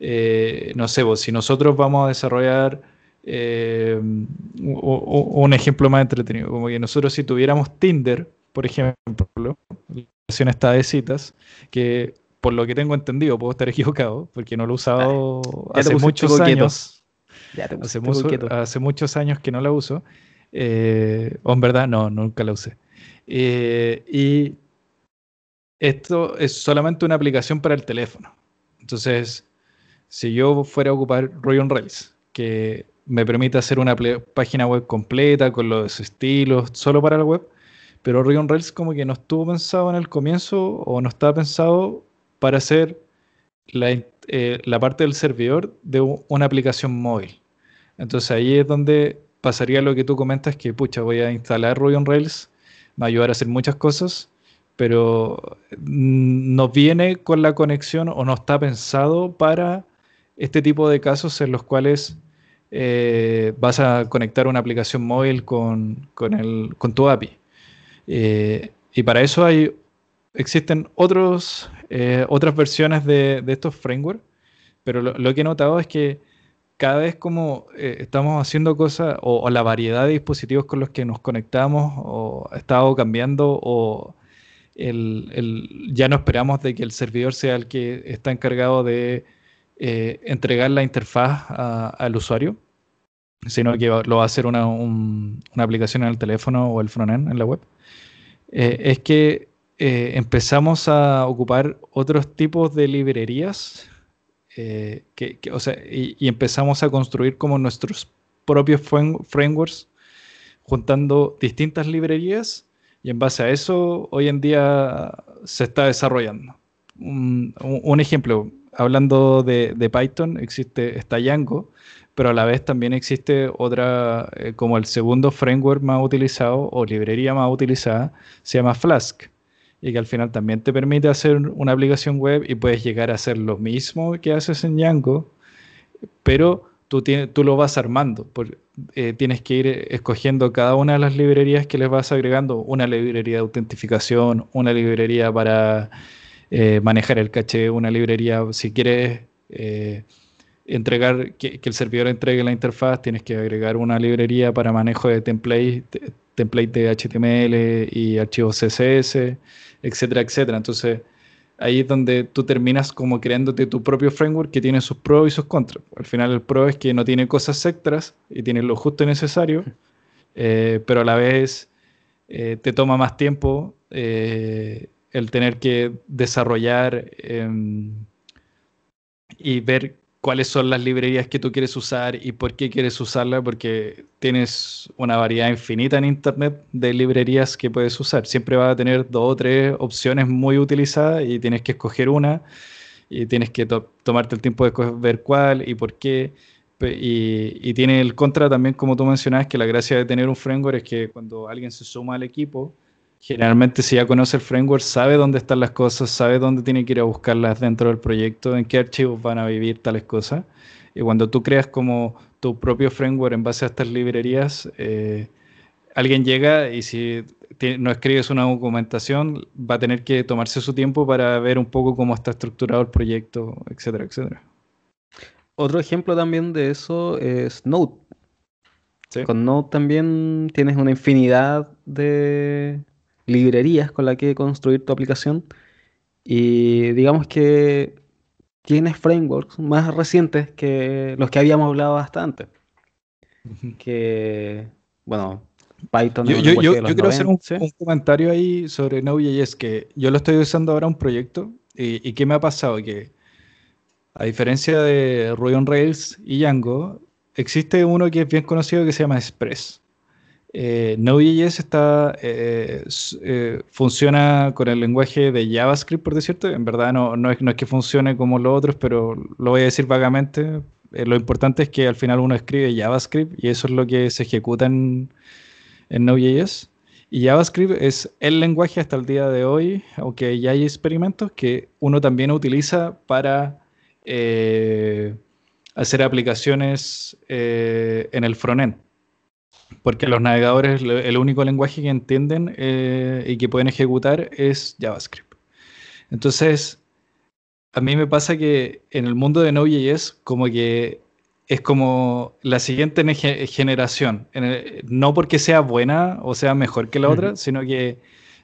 eh, no sé, si nosotros vamos a desarrollar em, un ejemplo más entretenido, como que nosotros si tuviéramos Tinder, por ejemplo, la versión esta de citas, que por lo que tengo entendido, puedo estar equivocado, porque no lo he usado hace muchos años. hace, muchos años que no la uso. Eh, o en verdad, no, nunca la usé. Eh, y esto es solamente una aplicación para el teléfono. Entonces, si yo fuera a ocupar Ruby on Rails, que me permite hacer una página web completa con los estilos solo para la web, pero Ruby on Rails como que no estuvo pensado en el comienzo o no estaba pensado para hacer eh, la, parte del servidor de una aplicación móvil. Entonces ahí es donde pasaría lo que tú comentas, que pucha, voy a instalar Ruby on Rails, me va a ayudar a hacer muchas cosas, pero no viene con la conexión o no está pensado para este tipo de casos en los cuales eh, vas a conectar una aplicación móvil con, con, tu API. Eh, y para eso hay existen otros, eh, otras versiones de, estos frameworks, pero lo, que he notado es que cada vez como estamos haciendo cosas o, la variedad de dispositivos con los que nos conectamos o ha estado cambiando o ya no esperamos de que el servidor sea el que está encargado de eh, entregar la interfaz al usuario, sino que lo va a hacer una, una aplicación en el teléfono o el frontend en la web. es que eh, empezamos a ocupar otros tipos de librerías eh, que, o sea, y, empezamos a construir como nuestros propios frameworks juntando distintas librerías y en base a eso hoy en día se está desarrollando. Un, ejemplo, hablando de, Python, existe, está Django, pero a la vez también existe otra, eh, como el segundo framework más utilizado o librería más utilizada, se llama Flask y que al final también te permite hacer una aplicación web y puedes llegar a hacer lo mismo que haces en Django, pero tú, tú lo vas armando. Eh, tienes que ir escogiendo cada una de las librerías que les vas agregando, una librería de autentificación, una librería para eh, manejar el caché, una librería si quieres... Eh, entregar que, que, el servidor entregue la interfaz, tienes que agregar una librería para manejo de templates, template de HTML y archivos CSS etcétera, etcétera. Entonces, ahí es donde tú terminas como creándote tu propio framework que tiene sus pros y sus contras. Al final el pro es que no tiene cosas extras y tiene lo justo y necesario, eh, pero a la vez eh, te toma más tiempo eh, el tener que desarrollar em, y ver cuáles son las librerías que tú quieres usar y por qué quieres usarla, porque tienes una variedad infinita en Internet de librerías que puedes usar. Siempre vas a tener dos o tres opciones muy utilizadas y tienes que escoger una y tienes que tomarte el tiempo de ver cuál y por qué. Y, y tiene el contra también, como tú mencionabas, que la gracia de tener un framework es que cuando alguien se suma al equipo, Generalmente si ya conoce el framework, sabe dónde están las cosas, sabe dónde tiene que ir a buscarlas dentro del proyecto, en qué archivos van a vivir tales cosas. Y cuando tú creas como tu propio framework en base a estas librerías, eh, alguien llega y si no escribes una documentación, va a tener que tomarse su tiempo para ver un poco cómo está estructurado el proyecto, etcétera, etcétera. Otro ejemplo también de eso es Node. Con Node también tienes una infinidad de, librerías con las que construir tu aplicación. Y digamos que tienes frameworks más recientes que los que habíamos hablado hasta antes. Que, bueno, Python. Yo, yo, yo, quiero hacer un, comentario ahí sobre Node.js, que yo lo estoy usando ahora un proyecto y, y ¿qué me ha pasado? Que A diferencia de Ruby on Rails y Django, existe uno que es bien conocido que se llama Express. Eh, Node.js está, eh, eh, funciona con el lenguaje de JavaScript, por decirte. En verdad no, no, es, que funcione como los otros, pero lo voy a decir vagamente. lo importante es que al final uno escribe JavaScript y eso es lo que se ejecuta en, en Node.js. Y JavaScript es el lenguaje hasta el día de hoy, aunque ya hay experimentos, que uno también utiliza para hacer aplicaciones en el frontend. Porque los navegadores, el único lenguaje que entienden eh, y que pueden ejecutar es JavaScript. Entonces, a mí me pasa que en el mundo de Node.js, como que es como la siguiente generación. no porque sea buena o sea mejor que la otra, sino que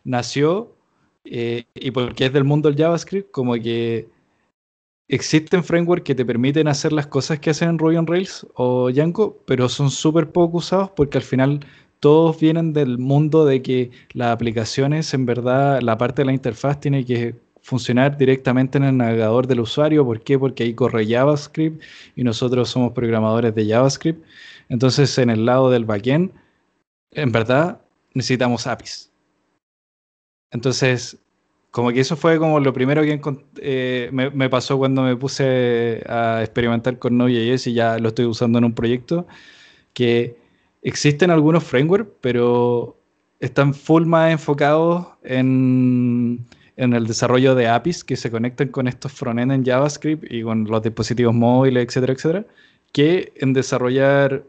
nació eh, y porque es del mundo del JavaScript, como que existen frameworks que te permiten hacer las cosas que hacen Ruby on Rails o Django, pero son súper poco usados porque al final todos vienen del mundo de que las aplicaciones, en verdad, la parte de la interfaz tiene que funcionar directamente en el navegador del usuario. ¿Por qué? Porque ahí corre JavaScript y nosotros somos programadores de JavaScript. Entonces, en el lado del backend, en verdad, necesitamos APIs. Entonces, como que eso fue como lo primero que eh, me, pasó cuando me puse a experimentar con Node.js y ya lo estoy usando en un proyecto, que existen algunos frameworks, pero están full más enfocados en, el desarrollo de APIs que se conectan con estos frontend en JavaScript y con los dispositivos móviles, etcétera, etcétera, que en desarrollar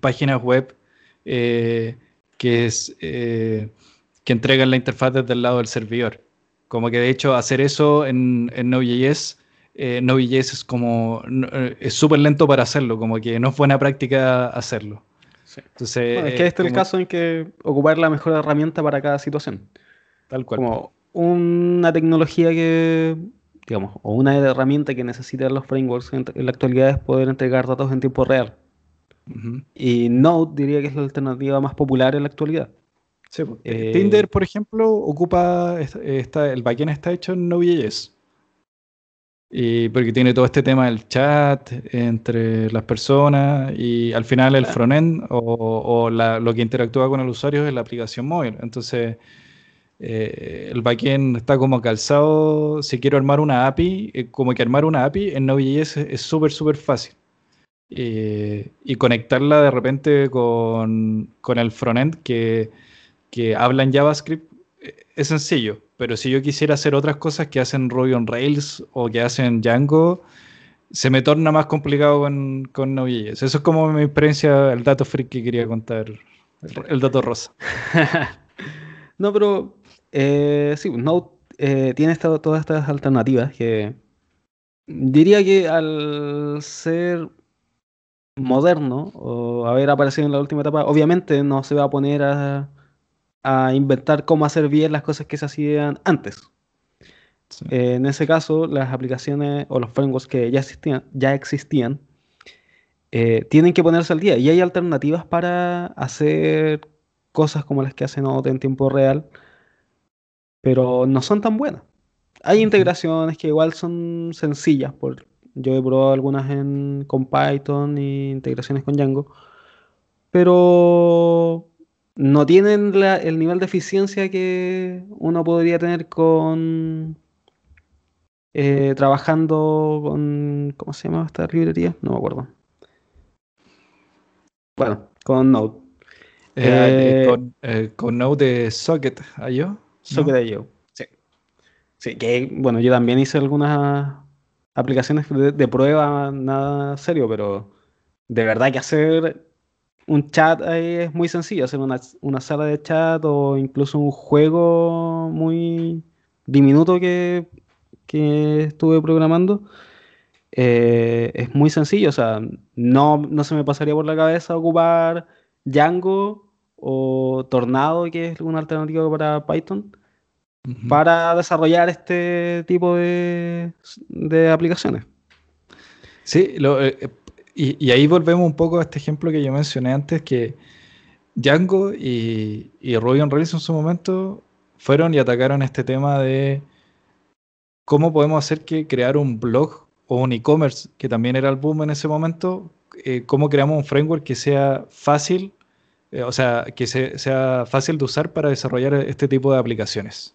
páginas web eh, eh, que entregan la interfaz desde el lado del servidor. Como que de hecho hacer eso en, en Node.js, eh, Node.js es como, eh, es súper lento para hacerlo, como que no es buena práctica hacerlo. Entonces, es que este es el caso en que ocupar la mejor herramienta para cada situación. Tal cual. Como una tecnología que, digamos, o una herramienta que necesitan los frameworks en, la actualidad es poder entregar datos en tiempo real. Y Node diría que es la alternativa más popular en la actualidad. Eh, Tinder, por ejemplo, ocupa, está, el backend está hecho en Node.js. Y porque tiene todo este tema del chat entre las personas y al final el frontend o, lo que interactúa con el usuario es la aplicación móvil. Entonces, eh, el backend está como calzado. Si quiero armar una API, eh, como que armar una API en Node.js es súper, súper fácil. y conectarla de repente con, con el frontend que que hablan JavaScript eh, es sencillo, pero si yo quisiera hacer otras cosas que hacen Ruby on Rails o que hacen Django, se me torna más complicado con, con Node.js. Eso es como mi experiencia, el dato freak que quería contar, el, dato rosa. no, pero eh, sí, Node eh, tiene todas estas alternativas que diría que al ser moderno o haber aparecido en la última etapa, obviamente no se va a poner a a inventar cómo hacer bien las cosas que se hacían antes. Eh, en ese caso, las aplicaciones o los frameworks que ya existían, ya existían eh, tienen que ponerse al día y hay alternativas para hacer cosas como las que hacen Node en tiempo real, pero no son tan buenas. Hay integraciones que igual son sencillas, por, yo he probado algunas en, con Python y integraciones con Django, pero no tienen el nivel de eficiencia que uno podría tener con eh, trabajando con ¿cómo se llama esta librería? No me acuerdo. Bueno, con Node. Eh, eh, con, Node de Socket yo Socket ¿no? sí. Sí, que bueno, yo también hice algunas aplicaciones de, de prueba, nada serio, pero de verdad que hacer un chat ahí es muy sencillo, hacer una, sala de chat o incluso un juego muy diminuto que, estuve programando. Eh, es muy sencillo, o sea, no, no se me pasaría por la cabeza ocupar Django o Tornado, que es una alternativa para Python, para desarrollar este tipo de, de aplicaciones. Sí, lo, eh, y, ahí volvemos un poco a este ejemplo que yo mencioné antes, que Django y, Ruby on Rails en su momento fueron y atacaron este tema de cómo podemos hacer que crear un blog o un e-commerce, que también era el boom en ese momento, eh, cómo creamos un framework que sea fácil, eh, o sea, que sea fácil de usar para desarrollar este tipo de aplicaciones.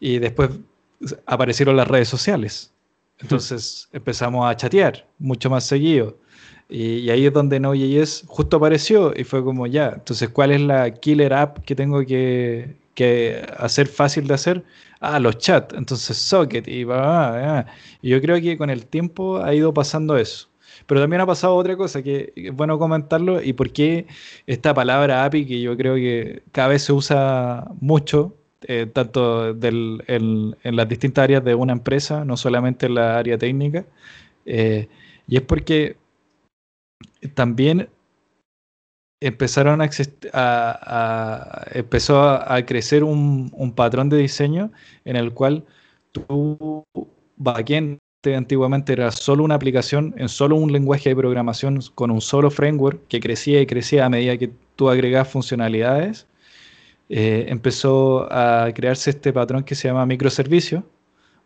Y después aparecieron las redes sociales. Entonces empezamos a chatear mucho más seguido. Y, ahí es donde Node.js justo apareció y fue como ya, entonces, ¿cuál es la killer app que tengo que, que hacer fácil de hacer? Ah, los chats, entonces Socket y va, Y yo creo que con el tiempo ha ido pasando eso. Pero también ha pasado otra cosa que es bueno comentarlo y por qué esta palabra API que yo creo que cada vez se usa mucho, eh, tanto en, las distintas áreas de una empresa, no solamente en la área técnica, eh, y es porque también empezaron a, a, empezó a, crecer un, patrón de diseño en el cual tu backend antiguamente era solo una aplicación en solo un lenguaje de programación con un solo framework que crecía y crecía a medida que tú agregabas funcionalidades, eh, empezó a crearse este patrón que se llama microservicio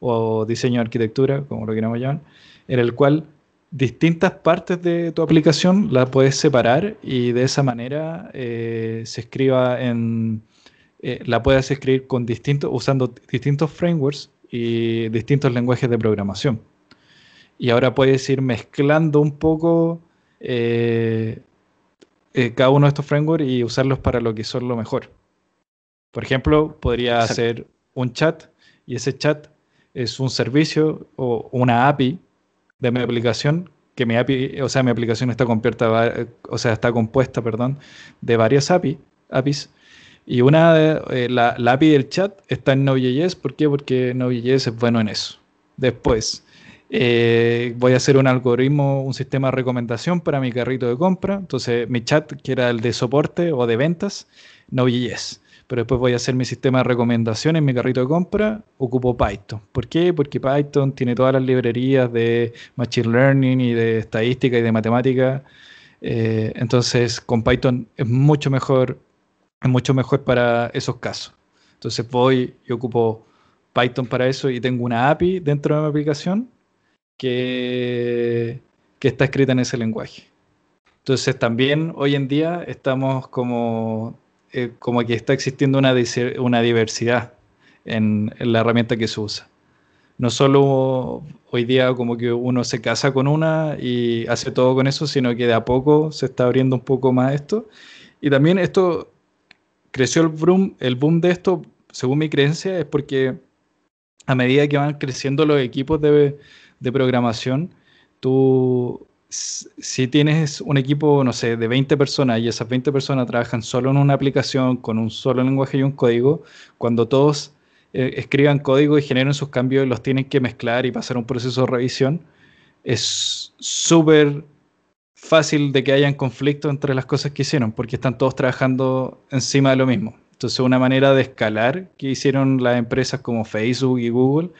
o diseño de arquitectura, como lo queramos llamar, en el cual distintas partes de tu aplicación la puedes separar y de esa manera eh, se escriba en eh, la puedes escribir con distintos usando distintos frameworks y distintos lenguajes de programación. Y ahora puedes ir mezclando un poco cada uno de estos frameworks y usarlos para lo que son lo mejor por ejemplo podría hacer un chat y ese chat es un servicio o una API de mi aplicación, que mi API, o sea, mi aplicación está compuesta, o sea, está compuesta, perdón, de varias API, APIs. Y una de, eh, la, API del chat está en Node.js. ¿Por qué? Porque Node.js es bueno en eso. Después, eh, voy a hacer un algoritmo, un sistema de recomendación para mi carrito de compra. Entonces, mi chat, que era el de soporte o de ventas, Node.js pero después voy a hacer mi sistema de recomendaciones en mi carrito de compra, ocupo Python. ¿Por qué? Porque Python tiene todas las librerías de Machine Learning y de estadística y de matemática. Eh, entonces, con Python es mucho mejor, es mucho mejor para esos casos. Entonces voy y ocupo Python para eso y tengo una API dentro de mi aplicación que, que está escrita en ese lenguaje. Entonces también hoy en día estamos como eh, como que está existiendo una, una diversidad en, la herramienta que se usa. No solo hoy día como que uno se casa con una y hace todo con eso, sino que de a poco se está abriendo un poco más esto. Y también esto creció el boom, el boom de esto, según mi creencia, es porque a medida que van creciendo los equipos de, de programación, tú si tienes un equipo, no sé, de 20 personas y esas 20 personas trabajan solo en una aplicación con un solo lenguaje y un código, cuando todos eh, escriban código y generen sus cambios los tienen que mezclar y pasar un proceso de revisión, es súper fácil de que hayan conflictos entre las cosas que hicieron, porque están todos trabajando encima de lo mismo. Entonces, una manera de escalar que hicieron las empresas como Facebook y Google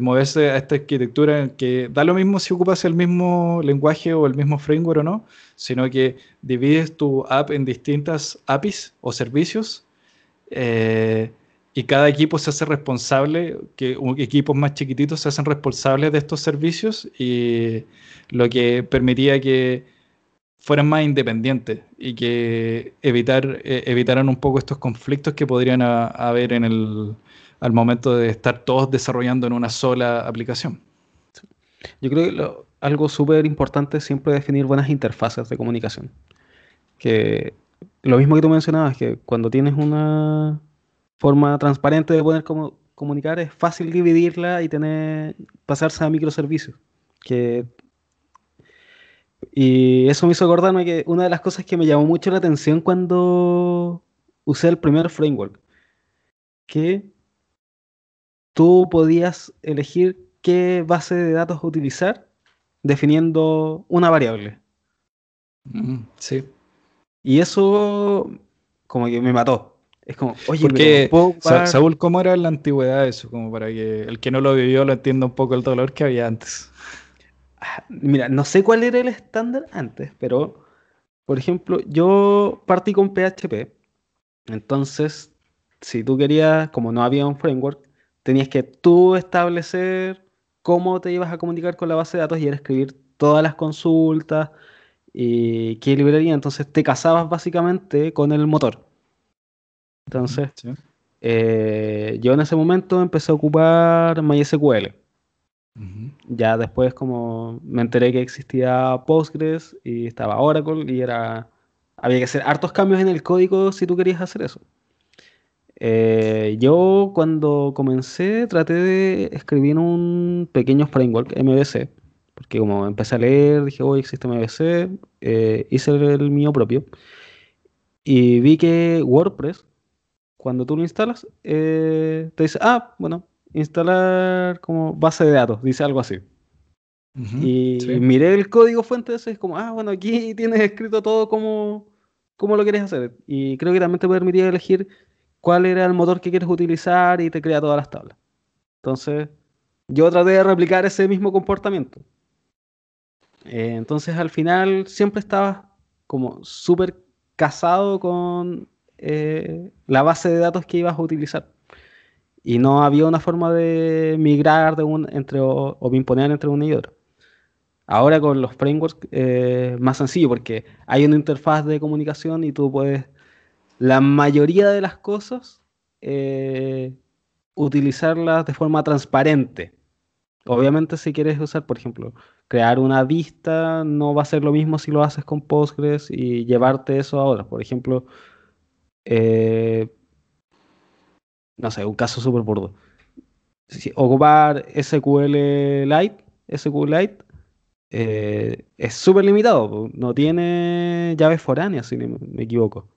moverse a esta arquitectura que da lo mismo si ocupas el mismo lenguaje o el mismo framework o no, sino que divides tu app en distintas APIs o servicios eh, y cada equipo se hace responsable, que equipos más chiquititos se hacen responsables de estos servicios y lo que permitía que fueran más independientes y que evitar, eh, evitaran un poco estos conflictos que podrían haber en el, al momento de estar todos desarrollando en una sola aplicación. Yo creo que algo súper importante es siempre definir buenas interfaces de comunicación. Que lo mismo que tú mencionabas, que cuando tienes una forma transparente de poder comunicar, es fácil dividirla y tener pasarse a microservicios. Que y eso me hizo acordarme que una de las cosas que me llamó mucho la atención cuando usé el primer framework, que tú podías elegir qué base de datos utilizar definiendo una variable. Mm, sí. Y eso como que me mató. Es como, oye, Porque, Saúl, ¿cómo era en la antigüedad eso? Como para que el que no lo vivió lo entienda un poco el dolor que había antes. Ah, mira, no sé cuál era el estándar antes, pero, por ejemplo, yo partí con PHP. Entonces, si tú querías, como no había un framework, tenías que tú establecer cómo te ibas a comunicar con la base de datos y era escribir todas las consultas y qué librería. Entonces te casabas básicamente con el motor. Entonces, eh, yo en ese momento empecé a ocupar MySQL. Ya después como me enteré que existía Postgres y estaba Oracle y era había que hacer hartos cambios en el código si tú querías hacer eso. Eh, yo cuando comencé traté de escribir un pequeño framework MVC, porque como empecé a leer, dije, hoy existe MVC, eh, hice el mío propio y vi que WordPress, cuando tú lo instalas, eh, te dice, ah, bueno, instalar como base de datos, dice algo así. y miré el código fuente de ese, es como, ah, bueno, aquí tienes escrito todo como, como lo quieres hacer. Y creo que también te permitía elegir cuál era el motor que quieres utilizar y te crea todas las tablas. Entonces, yo traté de replicar ese mismo comportamiento. Eh, entonces, al final, siempre estaba como súper casado con eh, la base de datos que ibas a utilizar. Y no había una forma de migrar de un, entre, o, o imponer entre una y otra. Ahora con los frameworks es más sencillo porque hay una interfaz de comunicación y tú puedes la mayoría de las cosas eh, utilizarlas de forma transparente. Obviamente si quieres usar, por ejemplo, crear una vista, no va a ser lo mismo si lo haces con Postgres y llevarte eso a otras. Por ejemplo, eh, no sé, un caso súper burdo. ocupar SQLite, SQLite eh, es súper limitado, no tiene llaves foráneas, si me equivoco.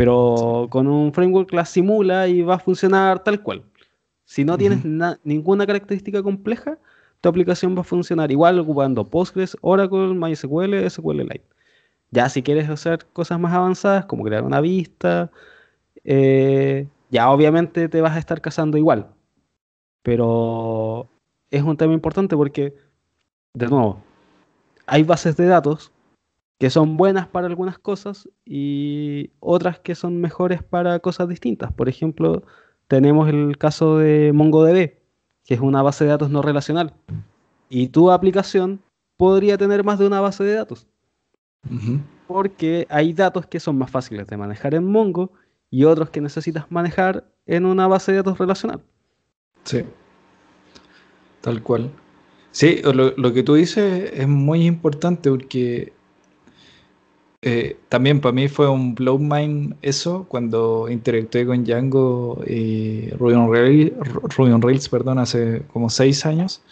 Pero con un framework la simula y va a funcionar tal cual. Si no tienes ninguna característica compleja, tu aplicación va a funcionar igual ocupando Postgres, Oracle, MySQL, SQLite. Ya si quieres hacer cosas más avanzadas, como crear una vista, eh, ya obviamente te vas a estar casando igual. Pero es un tema importante porque, de nuevo, hay bases de datos que son buenas para algunas cosas y otras que son mejores para cosas distintas. Por ejemplo, tenemos el caso de MongoDB, que es una base de datos no relacional. Y tu aplicación podría tener más de una base de datos. Porque hay datos que son más fáciles de manejar en Mongo y otros que necesitas manejar en una base de datos relacional. Sí. Tal cual. Sí, lo, lo que tú dices es muy importante porque eh, también para mí fue un blow mind eso cuando interactué con Django y Ruby on, Rails, perdón, hace como seis años.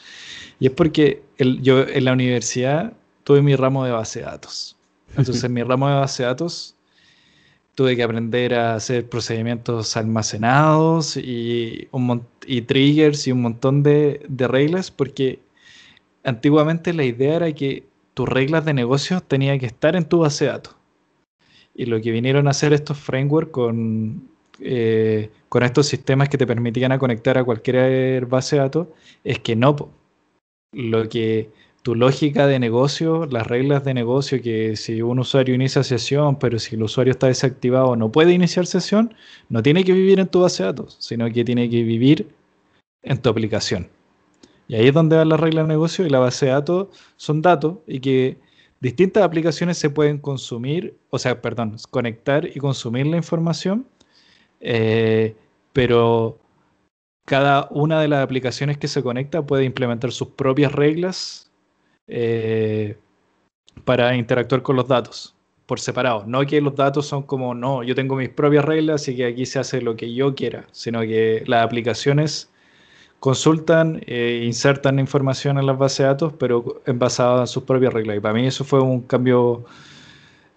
Y es porque yo en la universidad tuve mi ramo de base de datos. Entonces en mi ramo de base de datos tuve que aprender a hacer procedimientos almacenados y, un y triggers y un montón de reglas porque antiguamente la idea era que tus reglas de negocio tenían que estar en tu base de datos. Y lo que vinieron a hacer estos frameworks con, eh, con estos sistemas que te permitían conectar a cualquier base de datos es que no. Lo que tu lógica de negocio, las reglas de negocio, que si un usuario inicia sesión, pero si el usuario está desactivado no puede iniciar sesión, no tiene que vivir en tu base de datos, sino que tiene que vivir en tu aplicación. Y ahí es donde va la regla de negocio y la base de datos son datos y que distintas aplicaciones se pueden consumir, o sea, perdón, conectar y consumir la información, eh, pero cada una de las aplicaciones que se conecta puede implementar sus propias reglas eh, para interactuar con los datos por separado. No que los datos son como, no, yo tengo mis propias reglas y que aquí se hace lo que yo quiera, sino que las aplicaciones consultan, e insertan información en las bases de datos, pero en basada en sus propias reglas. Y para mí eso fue un cambio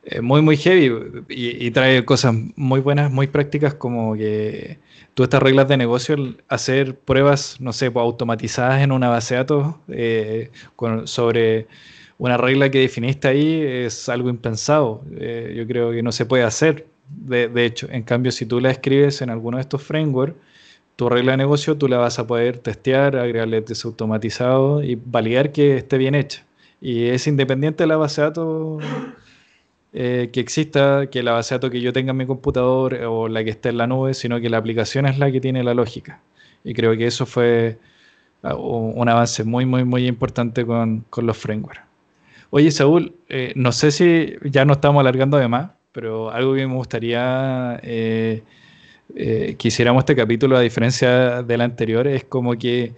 eh, muy, muy heavy y, trae cosas muy buenas, muy prácticas, como que tú estas reglas de negocio, hacer pruebas, no sé, pues, automatizadas en una base de datos eh, sobre una regla que definiste ahí es algo impensado. yo creo que no se puede hacer. De, de hecho, en cambio, si tú la escribes en alguno de estos frameworks, tu regla de negocio tú la vas a poder testear, agregarle desautomatizado y validar que esté bien hecha. Y es independiente de la base de datos eh, que exista, que la base de datos que yo tenga en mi computador o la que esté en la nube, sino que la aplicación es la que tiene la lógica. Y creo que eso fue ah, un avance muy, muy, muy importante con, los frameworks. Oye, Saúl, eh, no sé si ya no estamos alargando de más, pero algo que me gustaría eh, eh, que hiciéramos este capítulo, a diferencia del anterior, es como que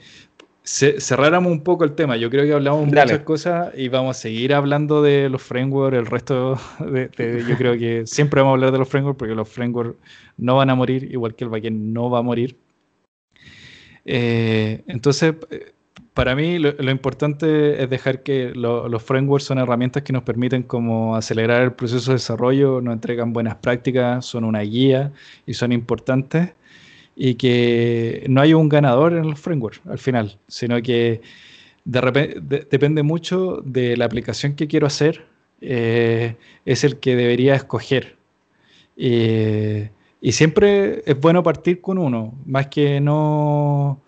cerráramos un poco el tema. Yo creo que hablamos muchas cosas y vamos a seguir hablando de los frameworks, el resto de, yo creo que siempre vamos a hablar de los frameworks porque los frameworks no van a morir, igual que el backend no va a morir. Eh, entonces, para mí lo, importante es dejar que los frameworks son herramientas que nos permiten como acelerar el proceso de desarrollo, nos entregan buenas prácticas, son una guía y son importantes y que no hay un ganador en los frameworks al final, sino que de depende mucho de la aplicación que quiero hacer, eh, es el que debería escoger. y siempre es bueno partir con uno, más que no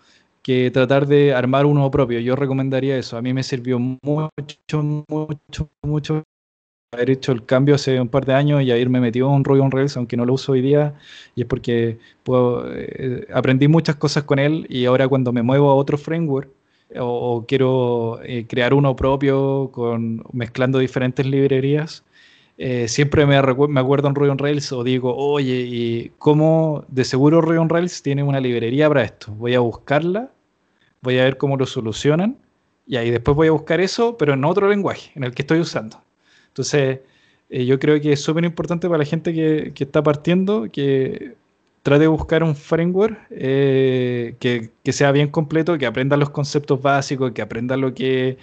que tratar de armar uno propio. Yo recomendaría eso. A mí me sirvió mucho, mucho, mucho haber hecho el cambio hace un par de años y haberme metido en Ruby on Rails, aunque no lo uso hoy día, y es porque eh, aprendí muchas cosas con él y ahora cuando me muevo a otro framework o, quiero eh, crear uno propio con, mezclando diferentes librerías, eh, siempre me, me, acuerdo en Ruby on Rails o digo, oye, ¿y cómo de seguro Ruby on Rails tiene una librería para esto? Voy a buscarla voy a ver cómo lo solucionan y ahí después voy a buscar eso, pero en otro lenguaje, en el que estoy usando. Entonces, eh, yo creo que es súper importante para la gente que, está partiendo que trate de buscar un framework eh, que, sea bien completo, que aprenda los conceptos básicos, que aprenda lo que,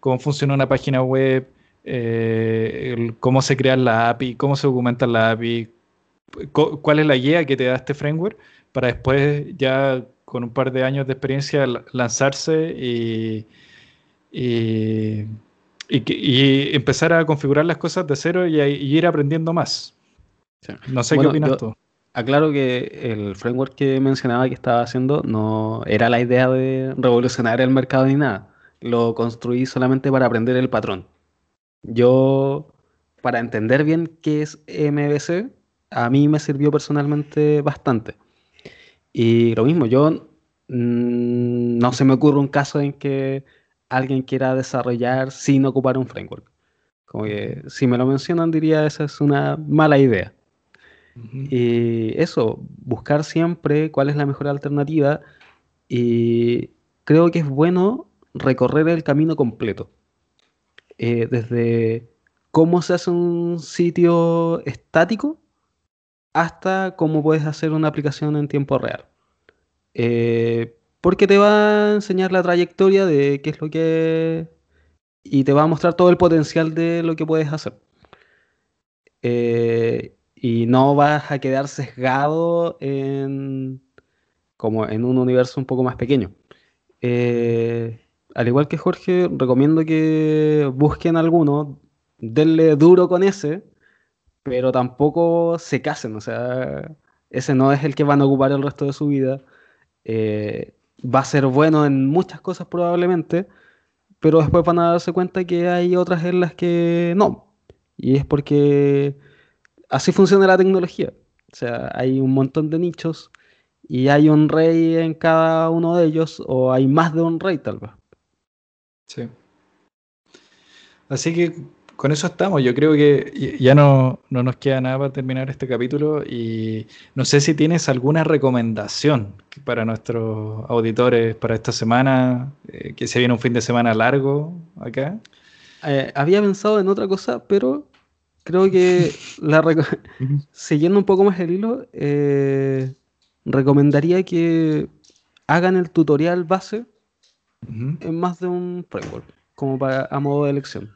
cómo funciona una página web, eh, cómo se crea la API, cómo se documenta la API, cuál es la guía que te da este framework, para después ya con un par de años de experiencia lanzarse y, y, empezar a configurar las cosas de cero y, ir aprendiendo más. No sé qué opinas tú. Aclaro que el framework que mencionaba que estaba haciendo no era la idea de revolucionar el mercado ni nada. Lo construí solamente para aprender el patrón. Yo, para entender bien qué es MVC, a mí me sirvió personalmente bastante. Y lo mismo, yo mm, no se me ocurre un caso en que alguien quiera desarrollar sin ocupar un framework. Como que si me lo mencionan diría esa es una mala idea. Y eso, buscar siempre cuál es la mejor alternativa y creo que es bueno recorrer el camino completo. Eh, desde cómo se hace un sitio estático hasta cómo puedes hacer una aplicación en tiempo real. Eh, porque te va a enseñar la trayectoria de qué es lo que... y te va a mostrar todo el potencial de lo que puedes hacer. Eh, y no vas a quedar sesgado en, como en un universo un poco más pequeño. Eh, al igual que Jorge, recomiendo que busquen alguno, denle duro con ese, pero tampoco se casen, o sea, ese no es el que van a ocupar el resto de su vida. Eh, va a ser bueno en muchas cosas probablemente, pero después van a darse cuenta que hay otras en las que no. Y es porque así funciona la tecnología. O sea, hay un montón de nichos y hay un rey en cada uno de ellos o hay más de un rey tal vez. Sí. Así que con eso estamos. Yo creo que ya no, nos queda nada para terminar este capítulo y no sé si tienes alguna recomendación para nuestros auditores para esta semana, eh, que se viene un fin de semana largo acá. Eh, había pensado en otra cosa, pero creo que la siguiendo un poco más el hilo, eh, recomendaría que hagan el tutorial base en más de un framework, como para a modo de elección.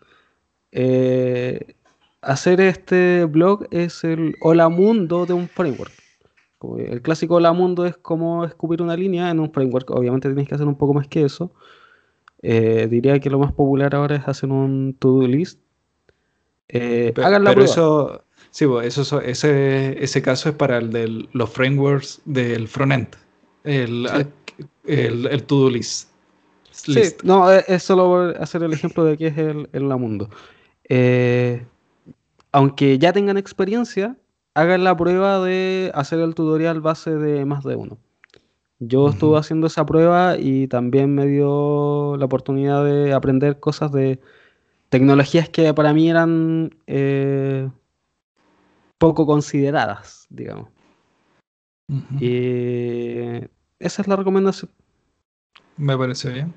Eh, hacer este blog es el hola mundo de un framework. el clásico hola mundo es como escupir una línea en un framework. Obviamente tienes que hacer un poco más que eso. Eh, diría que lo más popular ahora es hacer un to-do list. Eh, hagan la pero eso, sí, eso, ese, ese caso es para el de los frameworks del frontend. El, el, to-do list. Sí, no, es solo hacer el ejemplo de qué es el, el mundo. Eh, aunque ya tengan experiencia, hagan la prueba de hacer el tutorial base de más de uno. Yo estuve haciendo esa prueba y también me dio la oportunidad de aprender cosas de tecnologías que para mí eran eh, poco consideradas, digamos. Y esa es la recomendación. Me parece bien.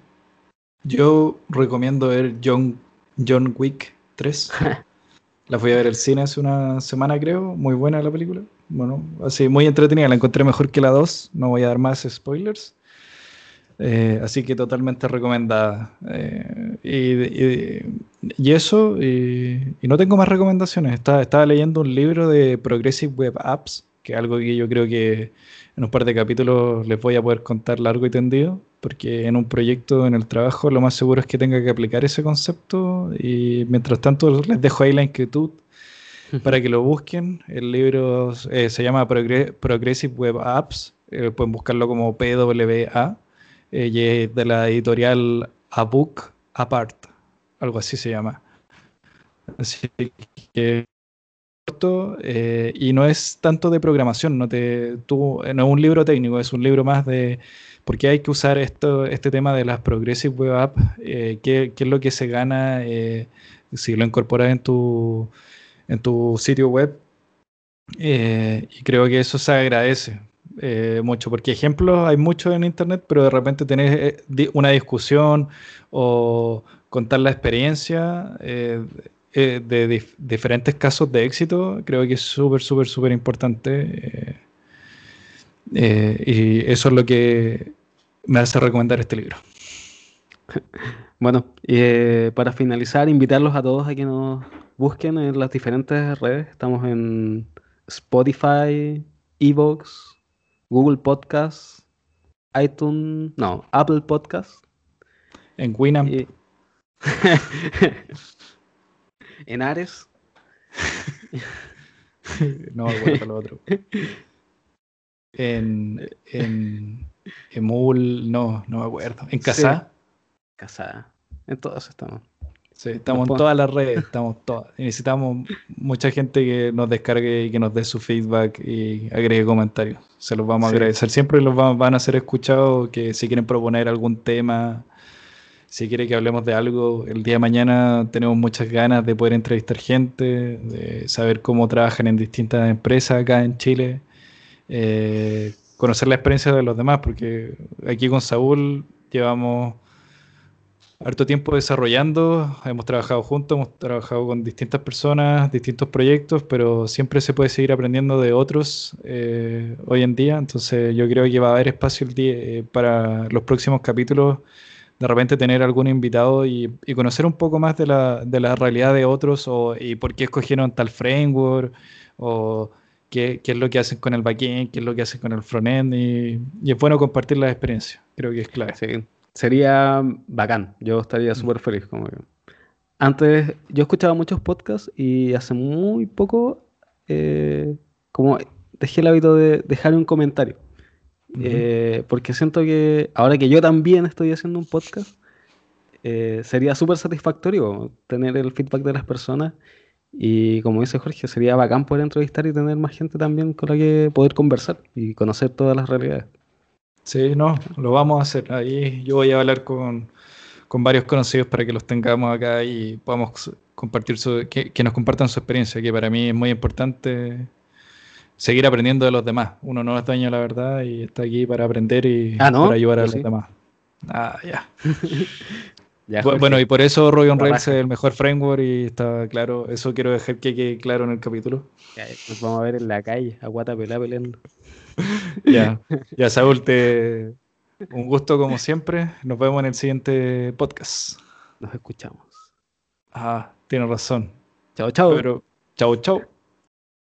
Yo recomiendo ver John, John Wick 3. la fui a ver el cine hace una semana, creo. Muy buena la película. Bueno, así muy entretenida. La encontré mejor que la 2. No voy a dar más spoilers. Eh, así que totalmente recomendada. Eh, y, eso, y, no tengo más recomendaciones. Estaba, estaba leyendo un libro de Progressive Web Apps, que es algo que yo creo que en un par de capítulos les voy a poder contar largo y tendido, porque en un proyecto, en el trabajo, lo más seguro es que tenga que aplicar ese concepto. Y mientras tanto, les dejo ahí la inquietud para que lo busquen. El libro eh, se llama Progressive Web Apps. pueden buscarlo como PWA eh, de la editorial A Book Apart, algo así se llama. Así que eh, y no es tanto de programación, no, te, tú, no es un libro técnico, es un libro más de por qué hay que usar esto, este tema de las Progressive Web Apps, eh, qué, es lo que se gana eh, si lo incorporas en tu, en tu sitio web. y creo que eso se agradece, eh, mucho, porque ejemplos hay muchos en internet, pero de repente tenés eh, una discusión o contar la experiencia eh, de diferentes casos de éxito, creo que es súper, súper, súper importante. Y eso es lo que me hace recomendar este libro. Bueno, para finalizar, invitarlos a todos a que nos busquen en las diferentes redes. Estamos en Spotify, Evox, Google Podcast, iTunes, no, Apple Podcast. En Winamp. en Ares. no acuerdo lo otro. En, en Emul, no, no me acuerdo. En Casa. Casa. En todos estamos. Sí, estamos en todas las redes, estamos todas. necesitamos mucha gente que nos descargue y que nos dé su feedback y agregue comentarios. Se los vamos a agradecer. Siempre los van, a ser escuchados, que si quieren proponer algún tema, si quieren que hablemos de algo, el día de mañana tenemos muchas ganas de poder entrevistar gente, de saber cómo trabajan en distintas empresas acá en Chile, eh, conocer la experiencia de los demás, porque aquí con Saúl llevamos harto tiempo desarrollando, hemos trabajado juntos, hemos trabajado con distintas personas, distintos proyectos, pero siempre se puede seguir aprendiendo de otros eh, hoy en día, entonces yo creo que va a haber espacio eh, para los próximos capítulos, de repente tener algún invitado y, conocer un poco más de la, de la realidad de otros o, y por qué escogieron tal framework o... Qué, qué, es lo que hacen con el backend, qué es lo que hacen con el frontend y, y es bueno compartir la experiencia, creo que es clave. Sí sería bacán. Yo estaría mm. súper feliz. Como Antes, yo escuchaba muchos podcasts y hace muy poco, eh, como dejé el hábito de dejar un comentario. Eh, porque siento que ahora que yo también estoy haciendo un podcast, eh, sería súper satisfactorio tener el feedback de las personas. Y como dice Jorge, sería bacán poder entrevistar y tener más gente también con la que poder conversar y conocer todas las realidades. Sí, no, lo vamos a hacer. Ahí yo voy a hablar con, varios conocidos para que los tengamos acá y podamos compartir su, que, nos compartan su experiencia, que para mí es muy importante seguir aprendiendo de los demás. Uno no es dueño de la verdad y está aquí para aprender y ah, para ayudar a los demás. Ah, ya. bueno, y por eso Ruby on Rails es el mejor framework y está claro, eso quiero dejar que quede claro en el capítulo. nos vamos a ver en la calle, a Guata peleando ya, ya Saúl, te... un gusto como siempre. Nos vemos en el siguiente podcast. Nos escuchamos. Ah, tienes razón. Chao, chao. Pero, chao, chao.